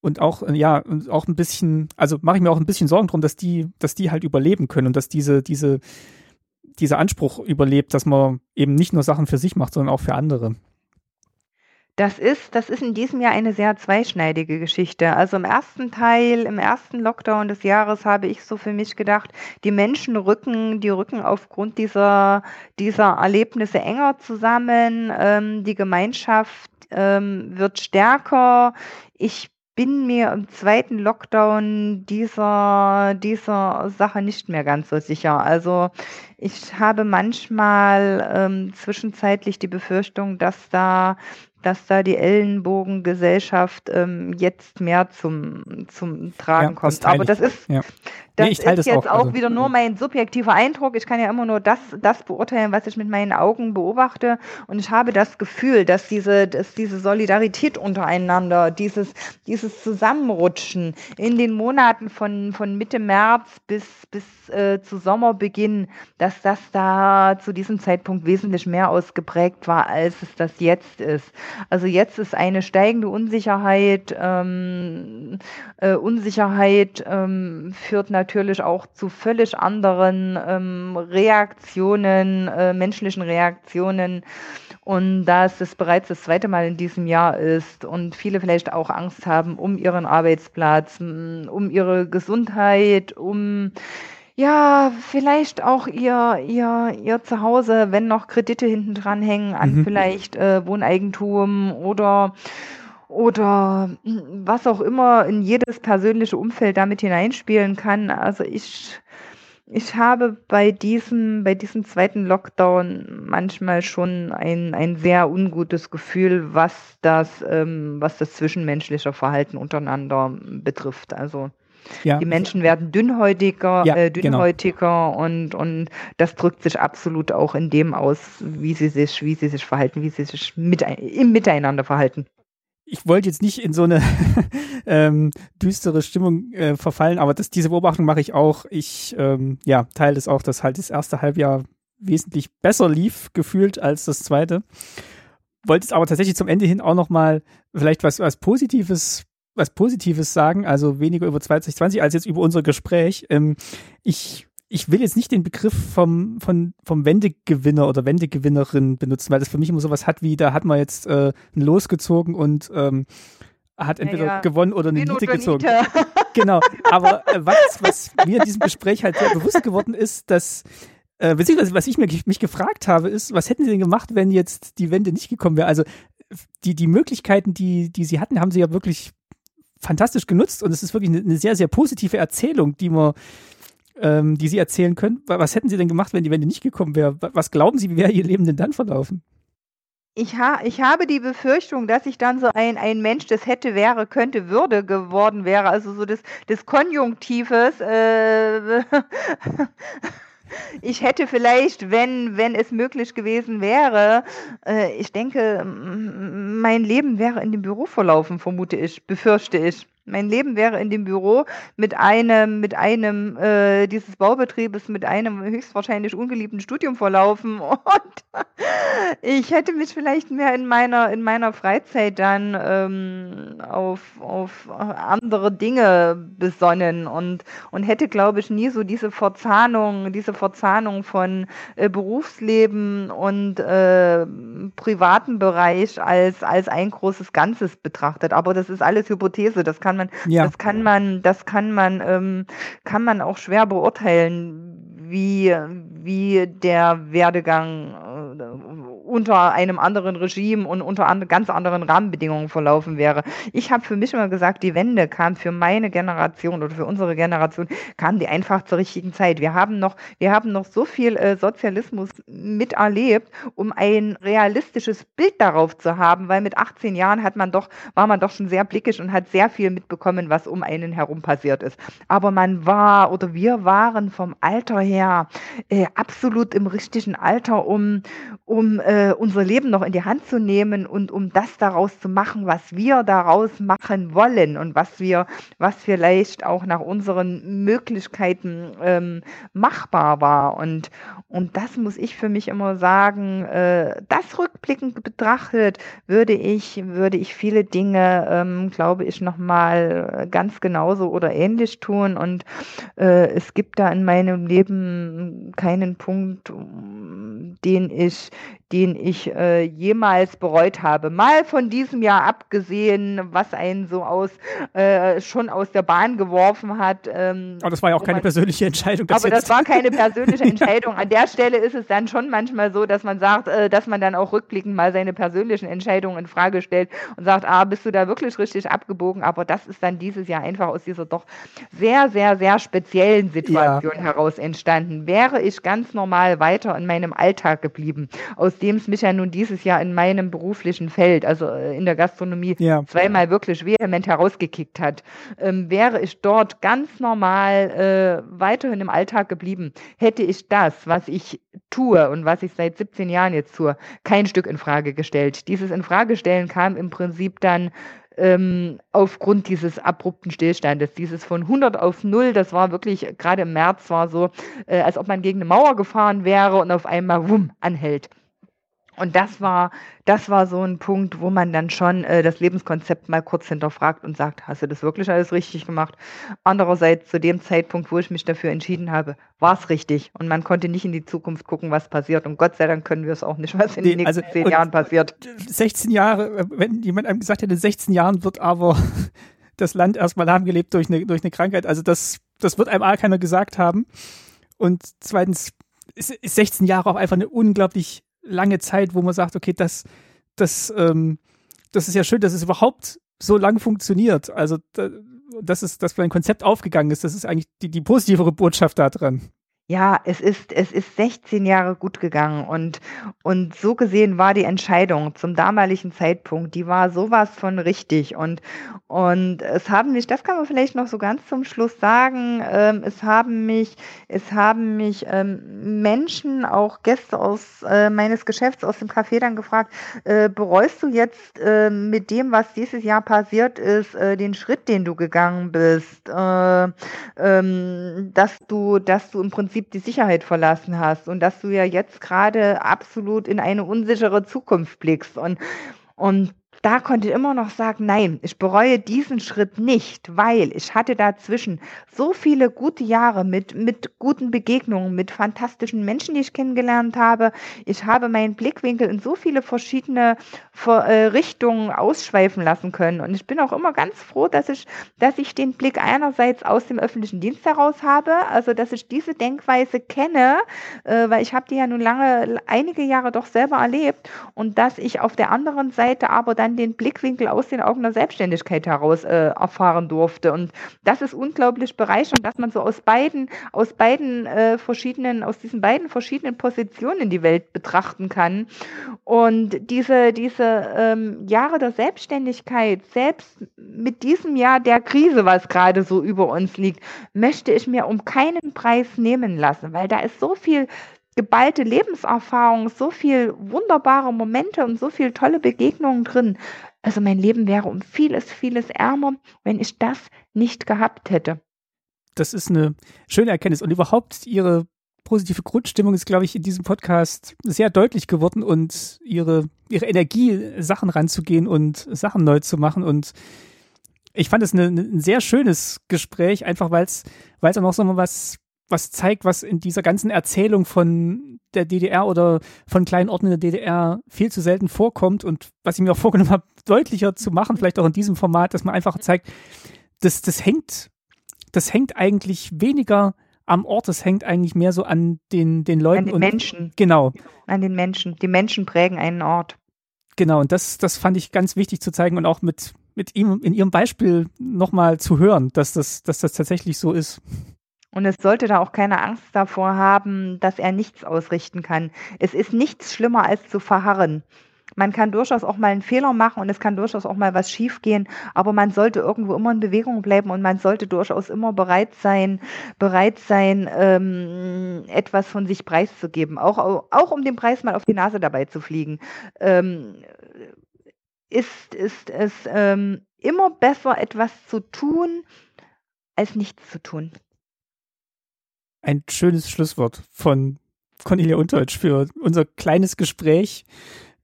und auch äh, ja auch ein bisschen also mache ich mir auch ein bisschen Sorgen drum dass die dass die halt überleben können und dass diese diese dieser Anspruch überlebt dass man eben nicht nur Sachen für sich macht sondern auch für andere das ist, das ist in diesem Jahr eine sehr zweischneidige Geschichte. Also im ersten Teil, im ersten Lockdown des Jahres habe ich so für mich gedacht, die Menschen rücken, die rücken aufgrund dieser, dieser Erlebnisse enger zusammen, ähm, die Gemeinschaft ähm, wird stärker. Ich bin mir im zweiten Lockdown dieser, dieser Sache nicht mehr ganz so sicher. Also ich habe manchmal ähm, zwischenzeitlich die Befürchtung, dass da dass da die Ellenbogengesellschaft ähm, jetzt mehr zum, zum Tragen ja, kommt. Aber das ist, ja. Das nee, ist das jetzt auch, auch also, wieder nur mein subjektiver Eindruck. Ich kann ja immer nur das, das beurteilen, was ich mit meinen Augen beobachte. Und ich habe das Gefühl, dass diese, dass diese Solidarität untereinander, dieses, dieses Zusammenrutschen in den Monaten von, von Mitte März bis, bis äh, zu Sommerbeginn, dass das da zu diesem Zeitpunkt wesentlich mehr ausgeprägt war, als es das jetzt ist. Also jetzt ist eine steigende Unsicherheit. Ähm, äh, Unsicherheit ähm, führt natürlich auch zu völlig anderen ähm, Reaktionen, äh, menschlichen Reaktionen. Und dass es bereits das zweite Mal in diesem Jahr ist und viele vielleicht auch Angst haben um ihren Arbeitsplatz, um ihre Gesundheit, um ja, vielleicht auch ihr, ihr, ihr Zuhause, wenn noch Kredite hinten dran hängen an mhm. vielleicht äh, Wohneigentum oder oder was auch immer in jedes persönliche Umfeld damit hineinspielen kann. Also ich, ich habe bei diesem, bei diesem zweiten Lockdown manchmal schon ein, ein sehr ungutes Gefühl, was das, ähm, was das zwischenmenschliche Verhalten untereinander betrifft. Also ja. Die Menschen werden dünnhäutiger, ja, äh, genau. dünnhäutiger genau. und, und das drückt sich absolut auch in dem aus, wie sie sich, wie sie sich verhalten, wie sie sich mit, im Miteinander verhalten. Ich wollte jetzt nicht in so eine ähm, düstere Stimmung äh, verfallen, aber das, diese Beobachtung mache ich auch. Ich ähm, ja, teile es auch, dass halt das erste Halbjahr wesentlich besser lief, gefühlt, als das zweite. Wollte es aber tatsächlich zum Ende hin auch nochmal vielleicht was, was Positives was Positives sagen, also weniger über 2020 als jetzt über unser Gespräch. Ähm, ich ich will jetzt nicht den Begriff vom, vom, vom Wendegewinner oder Wendegewinnerin benutzen, weil das für mich immer sowas hat wie, da hat man jetzt äh, ein Los gezogen und ähm, hat entweder ja, ja. gewonnen oder eine Niete gezogen. genau, aber äh, was, was mir in diesem Gespräch halt sehr bewusst geworden ist, dass äh, beziehungsweise was ich mir, mich gefragt habe, ist, was hätten sie denn gemacht, wenn jetzt die Wende nicht gekommen wäre? Also die, die Möglichkeiten, die, die sie hatten, haben sie ja wirklich fantastisch genutzt und es ist wirklich eine, eine sehr, sehr positive Erzählung, die man, ähm, die Sie erzählen können. Was hätten Sie denn gemacht, wenn die Wende nicht gekommen wäre? Was glauben Sie, wie wäre Ihr Leben denn dann verlaufen? Ich, ha ich habe die Befürchtung, dass ich dann so ein, ein Mensch, das hätte, wäre, könnte, würde geworden wäre. Also so das, das Konjunktives. Äh, ich hätte vielleicht, wenn, wenn es möglich gewesen wäre, äh, ich denke, mein Leben wäre in dem Büro verlaufen, vermute ich, befürchte ich. Mein Leben wäre in dem Büro mit einem, mit einem äh, dieses Baubetriebes, mit einem höchstwahrscheinlich ungeliebten Studium verlaufen. Und ich hätte mich vielleicht mehr in meiner, in meiner Freizeit dann ähm, auf, auf andere Dinge besonnen und, und hätte, glaube ich, nie so diese Verzahnung, diese Verzahnung von äh, Berufsleben und äh, privaten Bereich als, als ein großes Ganzes betrachtet. Aber das ist alles Hypothese, das kann man, ja. das kann man, das kann man, ähm, kann man auch schwer beurteilen, wie, wie der Werdegang äh, unter einem anderen Regime und unter and ganz anderen Rahmenbedingungen verlaufen wäre. Ich habe für mich immer gesagt, die Wende kam für meine Generation oder für unsere Generation, kam die einfach zur richtigen Zeit. Wir haben noch, wir haben noch so viel äh, Sozialismus miterlebt, um ein realistisches Bild darauf zu haben, weil mit 18 Jahren hat man doch, war man doch schon sehr blickig und hat sehr viel mitbekommen, was um einen herum passiert ist. Aber man war oder wir waren vom Alter her äh, absolut im richtigen Alter, um, um äh, äh, unser Leben noch in die Hand zu nehmen und um das daraus zu machen, was wir daraus machen wollen und was wir, was vielleicht auch nach unseren Möglichkeiten ähm, machbar war. Und, und das muss ich für mich immer sagen, äh, das rückblickend betrachtet, würde ich, würde ich viele Dinge, ähm, glaube ich, nochmal ganz genauso oder ähnlich tun. Und äh, es gibt da in meinem Leben keinen Punkt, den ich, den ich äh, jemals bereut habe. Mal von diesem Jahr abgesehen, was einen so aus äh, schon aus der Bahn geworfen hat. Ähm, aber das war ja auch keine man, persönliche Entscheidung. Das aber das war keine persönliche Entscheidung. An der Stelle ist es dann schon manchmal so, dass man sagt, äh, dass man dann auch rückblickend mal seine persönlichen Entscheidungen in Frage stellt und sagt, ah, bist du da wirklich richtig abgebogen? Aber das ist dann dieses Jahr einfach aus dieser doch sehr, sehr, sehr speziellen Situation ja. heraus entstanden. Wäre ich ganz normal weiter in meinem Alltag geblieben, aus dem es mich ja nun dieses Jahr in meinem beruflichen Feld, also äh, in der Gastronomie, ja. zweimal wirklich vehement herausgekickt hat. Ähm, wäre ich dort ganz normal äh, weiterhin im Alltag geblieben, hätte ich das, was ich tue und was ich seit 17 Jahren jetzt tue, kein Stück in Frage gestellt. Dieses Infragestellen kam im Prinzip dann ähm, aufgrund dieses abrupten Stillstandes. Dieses von 100 auf 0, das war wirklich, gerade im März war so, äh, als ob man gegen eine Mauer gefahren wäre und auf einmal, wumm, anhält. Und das war, das war so ein Punkt, wo man dann schon äh, das Lebenskonzept mal kurz hinterfragt und sagt, hast du das wirklich alles richtig gemacht? Andererseits, zu dem Zeitpunkt, wo ich mich dafür entschieden habe, war es richtig. Und man konnte nicht in die Zukunft gucken, was passiert. Und Gott sei Dank können wir es auch nicht, was in nee, den nächsten also, zehn Jahren passiert. 16 Jahre, wenn jemand einem gesagt hätte, in 16 Jahren wird aber das Land erstmal lahmgelebt durch eine, durch eine Krankheit. Also das, das wird einem A keiner gesagt haben. Und zweitens ist, ist 16 Jahre auch einfach eine unglaublich lange Zeit, wo man sagt, okay, das, das, ähm, das ist ja schön, dass es überhaupt so lang funktioniert. Also, da, dass es, dass ein Konzept aufgegangen ist, das ist eigentlich die, die positivere Botschaft da dran. Ja, es ist, es ist 16 Jahre gut gegangen und, und so gesehen war die Entscheidung zum damaligen Zeitpunkt, die war sowas von richtig und, und es haben mich, das kann man vielleicht noch so ganz zum Schluss sagen, ähm, es haben mich, es haben mich ähm, Menschen, auch Gäste aus äh, meines Geschäfts aus dem Café dann gefragt, äh, bereust du jetzt äh, mit dem, was dieses Jahr passiert ist, äh, den Schritt, den du gegangen bist, äh, ähm, dass du, dass du im Prinzip Prinzip die Sicherheit verlassen hast und dass du ja jetzt gerade absolut in eine unsichere Zukunft blickst. Und, und da konnte ich immer noch sagen, nein, ich bereue diesen Schritt nicht, weil ich hatte dazwischen so viele gute Jahre mit, mit guten Begegnungen, mit fantastischen Menschen, die ich kennengelernt habe. Ich habe meinen Blickwinkel in so viele verschiedene äh, Richtungen ausschweifen lassen können. Und ich bin auch immer ganz froh, dass ich, dass ich den Blick einerseits aus dem öffentlichen Dienst heraus habe, also dass ich diese Denkweise kenne, äh, weil ich habe die ja nun lange, einige Jahre doch selber erlebt und dass ich auf der anderen Seite aber dann den Blickwinkel aus den Augen der Selbstständigkeit heraus äh, erfahren durfte. Und das ist unglaublich bereichernd, dass man so aus beiden, aus beiden äh, verschiedenen, aus diesen beiden verschiedenen Positionen die Welt betrachten kann. Und diese, diese ähm, Jahre der Selbstständigkeit, selbst mit diesem Jahr der Krise, was gerade so über uns liegt, möchte ich mir um keinen Preis nehmen lassen, weil da ist so viel geballte Lebenserfahrung, so viel wunderbare Momente und so viele tolle Begegnungen drin. Also mein Leben wäre um vieles, vieles ärmer, wenn ich das nicht gehabt hätte. Das ist eine schöne Erkenntnis und überhaupt ihre positive Grundstimmung ist, glaube ich, in diesem Podcast sehr deutlich geworden und ihre, ihre Energie, Sachen ranzugehen und Sachen neu zu machen und ich fand es ein sehr schönes Gespräch, einfach weil es weil es auch noch so mal was was zeigt, was in dieser ganzen Erzählung von der DDR oder von kleinen Orten in der DDR viel zu selten vorkommt und was ich mir auch vorgenommen habe, deutlicher zu machen, vielleicht auch in diesem Format, dass man einfach zeigt, das, das hängt, das hängt eigentlich weniger am Ort, das hängt eigentlich mehr so an den, den Leuten. An den und, Menschen. Genau. An den Menschen. Die Menschen prägen einen Ort. Genau, und das, das fand ich ganz wichtig zu zeigen und auch mit, mit ihm in ihrem Beispiel nochmal zu hören, dass das, dass das tatsächlich so ist. Und es sollte da auch keine Angst davor haben, dass er nichts ausrichten kann. Es ist nichts schlimmer als zu verharren. Man kann durchaus auch mal einen Fehler machen und es kann durchaus auch mal was schiefgehen, aber man sollte irgendwo immer in Bewegung bleiben und man sollte durchaus immer bereit sein, bereit sein, ähm, etwas von sich preiszugeben, auch, auch um den Preis mal auf die Nase dabei zu fliegen. Ähm, ist, ist es ähm, immer besser, etwas zu tun, als nichts zu tun ein schönes Schlusswort von Cornelia Untertsch für unser kleines Gespräch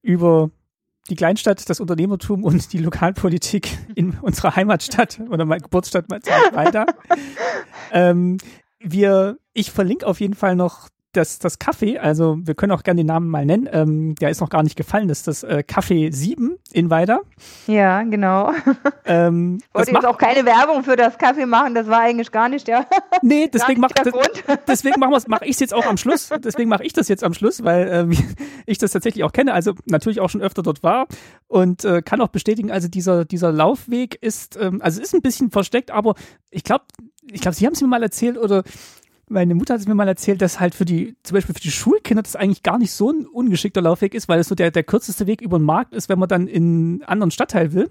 über die Kleinstadt, das Unternehmertum und die Lokalpolitik in unserer Heimatstadt oder meiner Geburtsstadt weiter. ähm, wir, ich verlinke auf jeden Fall noch das, das Café, also wir können auch gerne den Namen mal nennen, ähm, der ist noch gar nicht gefallen, das ist das äh, Café 7 in Weida. Ja, genau. Ähm, ich wollte jetzt auch keine Werbung für das Kaffee machen, das war eigentlich gar nicht der Nee, deswegen mache deswegen mach mache ich es jetzt auch am Schluss, deswegen mache ich das jetzt am Schluss, weil äh, ich das tatsächlich auch kenne, also natürlich auch schon öfter dort war und äh, kann auch bestätigen, also dieser, dieser Laufweg ist, ähm, also ist ein bisschen versteckt, aber ich glaube, ich glaube, Sie haben es mir mal erzählt oder meine Mutter hat es mir mal erzählt, dass halt für die, zum Beispiel für die Schulkinder das eigentlich gar nicht so ein ungeschickter Laufweg ist, weil es so der, der kürzeste Weg über den Markt ist, wenn man dann in einen anderen Stadtteil will.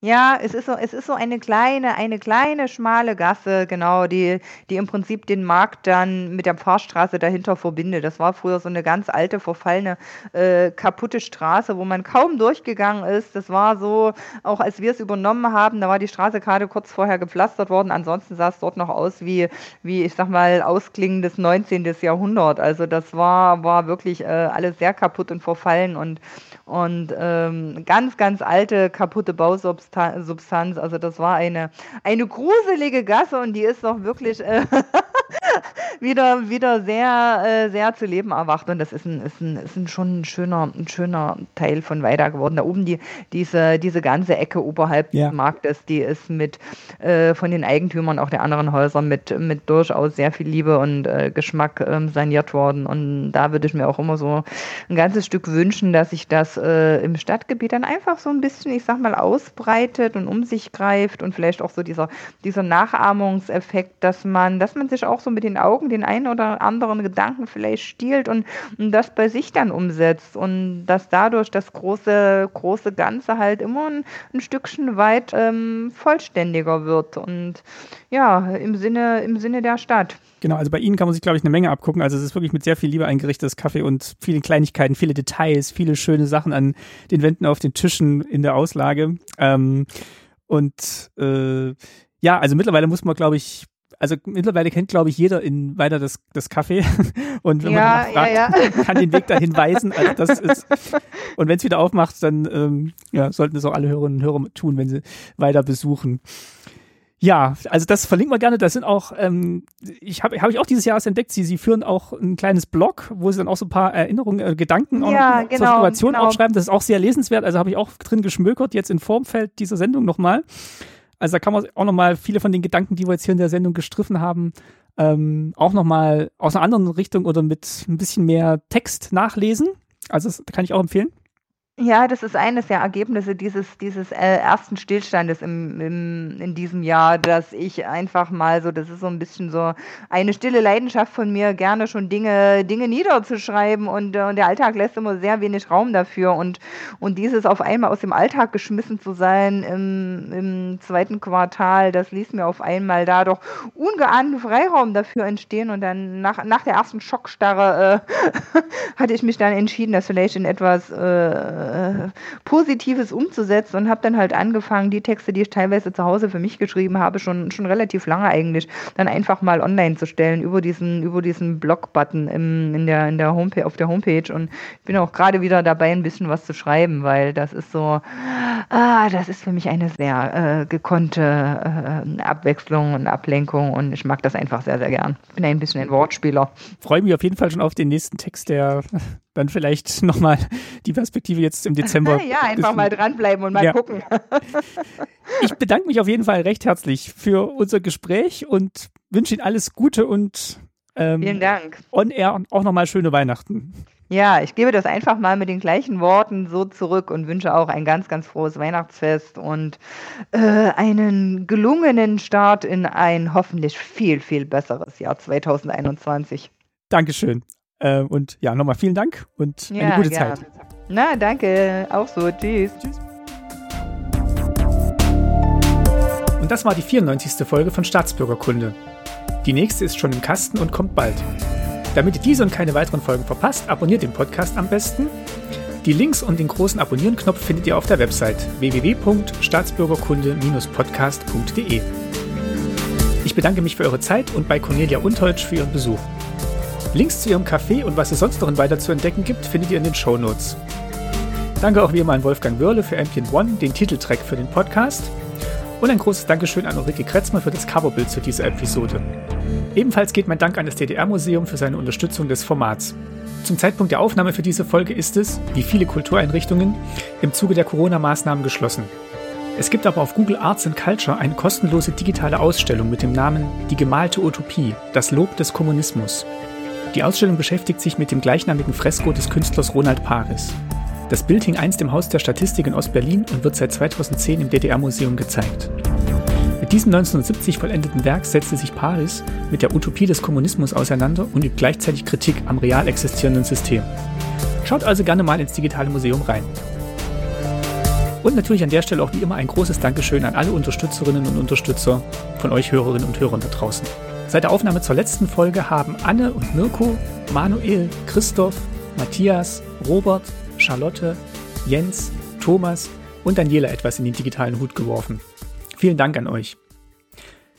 Ja, es ist so, es ist so eine kleine, eine kleine schmale Gasse, genau, die, die im Prinzip den Markt dann mit der Pfarrstraße dahinter verbindet. Das war früher so eine ganz alte, verfallene, äh, kaputte Straße, wo man kaum durchgegangen ist. Das war so, auch als wir es übernommen haben, da war die Straße gerade kurz vorher gepflastert worden. Ansonsten sah es dort noch aus wie, wie ich sag mal, ausklingendes 19. Jahrhundert. Also das war, war wirklich äh, alles sehr kaputt und verfallen und, und ähm, ganz, ganz alte, kaputte Bausubstanz. Also das war eine, eine gruselige Gasse und die ist doch wirklich äh, wieder, wieder sehr, äh, sehr zu leben erwacht. Und das ist, ein, ist, ein, ist ein schon ein schöner, ein schöner Teil von Weida geworden. Da oben die, diese, diese ganze Ecke oberhalb ja. des Marktes, die ist mit äh, von den Eigentümern auch der anderen Häuser mit, mit durchaus sehr viel Liebe und äh, Geschmack ähm, saniert worden. Und da würde ich mir auch immer so ein ganzes Stück wünschen, dass sich das äh, im Stadtgebiet dann einfach so ein bisschen, ich sag mal, ausbreitet und um sich greift und vielleicht auch so dieser, dieser Nachahmungseffekt, dass man, dass man sich auch so mit den Augen den einen oder anderen Gedanken vielleicht stiehlt und, und das bei sich dann umsetzt und dass dadurch das große, große Ganze halt immer ein, ein Stückchen weit ähm, vollständiger wird und ja, im Sinne, im Sinne der Stadt. Genau, also bei Ihnen kann man sich, glaube ich, eine Menge abgucken. Also es ist wirklich mit sehr viel Liebe eingerichtetes Kaffee und vielen Kleinigkeiten, viele Details, viele schöne Sachen an den Wänden, auf den Tischen, in der Auslage. Ähm, und äh, ja, also mittlerweile muss man, glaube ich, also mittlerweile kennt, glaube ich, jeder in weiter das, das Kaffee. Und wenn ja, man fragt, ja, ja. kann den Weg dahin weisen. Also das ist, und wenn es wieder aufmacht, dann ähm, ja, sollten es auch alle Hörerinnen und Hörer tun, wenn sie weiter besuchen. Ja, also das verlinken wir gerne. Das sind auch, ähm, ich habe hab ich auch dieses Jahr entdeckt, sie, sie führen auch ein kleines Blog, wo sie dann auch so ein paar Erinnerungen, äh, Gedanken ja, genau, zur Situation genau. aufschreiben. Das ist auch sehr lesenswert. Also habe ich auch drin geschmökert, jetzt in Formfeld dieser Sendung nochmal. Also da kann man auch nochmal viele von den Gedanken, die wir jetzt hier in der Sendung gestriffen haben, ähm, auch nochmal aus einer anderen Richtung oder mit ein bisschen mehr Text nachlesen. Also das kann ich auch empfehlen. Ja, das ist eines der Ergebnisse dieses, dieses äh, ersten Stillstandes im, im, in diesem Jahr, dass ich einfach mal so, das ist so ein bisschen so eine stille Leidenschaft von mir, gerne schon Dinge, Dinge niederzuschreiben und, äh, und der Alltag lässt immer sehr wenig Raum dafür. Und, und dieses auf einmal aus dem Alltag geschmissen zu sein im, im zweiten Quartal, das ließ mir auf einmal da doch ungeahnten Freiraum dafür entstehen. Und dann nach, nach der ersten Schockstarre äh, hatte ich mich dann entschieden, das vielleicht in etwas äh, äh, Positives umzusetzen und habe dann halt angefangen, die Texte, die ich teilweise zu Hause für mich geschrieben habe, schon, schon relativ lange eigentlich, dann einfach mal online zu stellen über diesen, über diesen Blog-Button in der, in der auf der Homepage. Und ich bin auch gerade wieder dabei, ein bisschen was zu schreiben, weil das ist so, ah, das ist für mich eine sehr äh, gekonnte äh, Abwechslung und Ablenkung und ich mag das einfach sehr, sehr gern. Bin ein bisschen ein Wortspieler. Freue mich auf jeden Fall schon auf den nächsten Text, der dann vielleicht nochmal die Perspektive jetzt im Dezember. ja, einfach mal dranbleiben und mal ja. gucken. ich bedanke mich auf jeden Fall recht herzlich für unser Gespräch und wünsche Ihnen alles Gute und ähm, vielen Dank. On Air auch nochmal schöne Weihnachten. Ja, ich gebe das einfach mal mit den gleichen Worten so zurück und wünsche auch ein ganz, ganz frohes Weihnachtsfest und äh, einen gelungenen Start in ein hoffentlich viel, viel besseres Jahr 2021. Dankeschön. Äh, und ja, nochmal vielen Dank und ja, eine gute gerne. Zeit. Na, danke. Auch so. Tschüss. Tschüss. Und das war die 94. Folge von Staatsbürgerkunde. Die nächste ist schon im Kasten und kommt bald. Damit ihr diese und keine weiteren Folgen verpasst, abonniert den Podcast am besten. Die Links und den großen Abonnieren-Knopf findet ihr auf der Website www.staatsbürgerkunde-podcast.de. Ich bedanke mich für eure Zeit und bei Cornelia Unteutsch für ihren Besuch. Links zu ihrem Café und was es sonst noch weiter zu entdecken gibt, findet ihr in den Show Notes. Danke auch wie immer an Wolfgang Wörle für Ampion One, den Titeltrack für den Podcast. Und ein großes Dankeschön an Ulrike Kretzmer für das Coverbild zu dieser Episode. Ebenfalls geht mein Dank an das DDR-Museum für seine Unterstützung des Formats. Zum Zeitpunkt der Aufnahme für diese Folge ist es, wie viele Kultureinrichtungen, im Zuge der Corona-Maßnahmen geschlossen. Es gibt aber auf Google Arts and Culture eine kostenlose digitale Ausstellung mit dem Namen Die gemalte Utopie, das Lob des Kommunismus. Die Ausstellung beschäftigt sich mit dem gleichnamigen Fresko des Künstlers Ronald Paris. Das Bild hing einst im Haus der Statistik in Ostberlin und wird seit 2010 im DDR-Museum gezeigt. Mit diesem 1970 vollendeten Werk setzte sich Paris mit der Utopie des Kommunismus auseinander und übt gleichzeitig Kritik am real existierenden System. Schaut also gerne mal ins digitale Museum rein. Und natürlich an der Stelle auch wie immer ein großes Dankeschön an alle Unterstützerinnen und Unterstützer von euch Hörerinnen und Hörern da draußen. Seit der Aufnahme zur letzten Folge haben Anne und Mirko, Manuel, Christoph, Matthias, Robert, Charlotte, Jens, Thomas und Daniela etwas in den digitalen Hut geworfen. Vielen Dank an euch.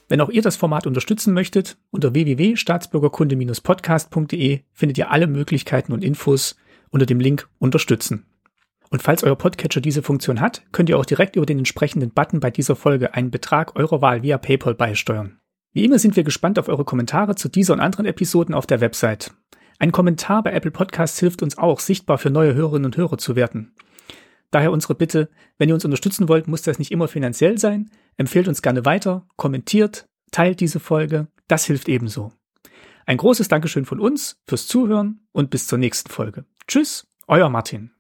Wenn auch ihr das Format unterstützen möchtet, unter www.staatsbürgerkunde-podcast.de findet ihr alle Möglichkeiten und Infos unter dem Link Unterstützen. Und falls euer Podcatcher diese Funktion hat, könnt ihr auch direkt über den entsprechenden Button bei dieser Folge einen Betrag eurer Wahl via PayPal beisteuern. Wie immer sind wir gespannt auf eure Kommentare zu dieser und anderen Episoden auf der Website. Ein Kommentar bei Apple Podcasts hilft uns auch, sichtbar für neue Hörerinnen und Hörer zu werden. Daher unsere Bitte, wenn ihr uns unterstützen wollt, muss das nicht immer finanziell sein. Empfehlt uns gerne weiter, kommentiert, teilt diese Folge. Das hilft ebenso. Ein großes Dankeschön von uns fürs Zuhören und bis zur nächsten Folge. Tschüss, euer Martin.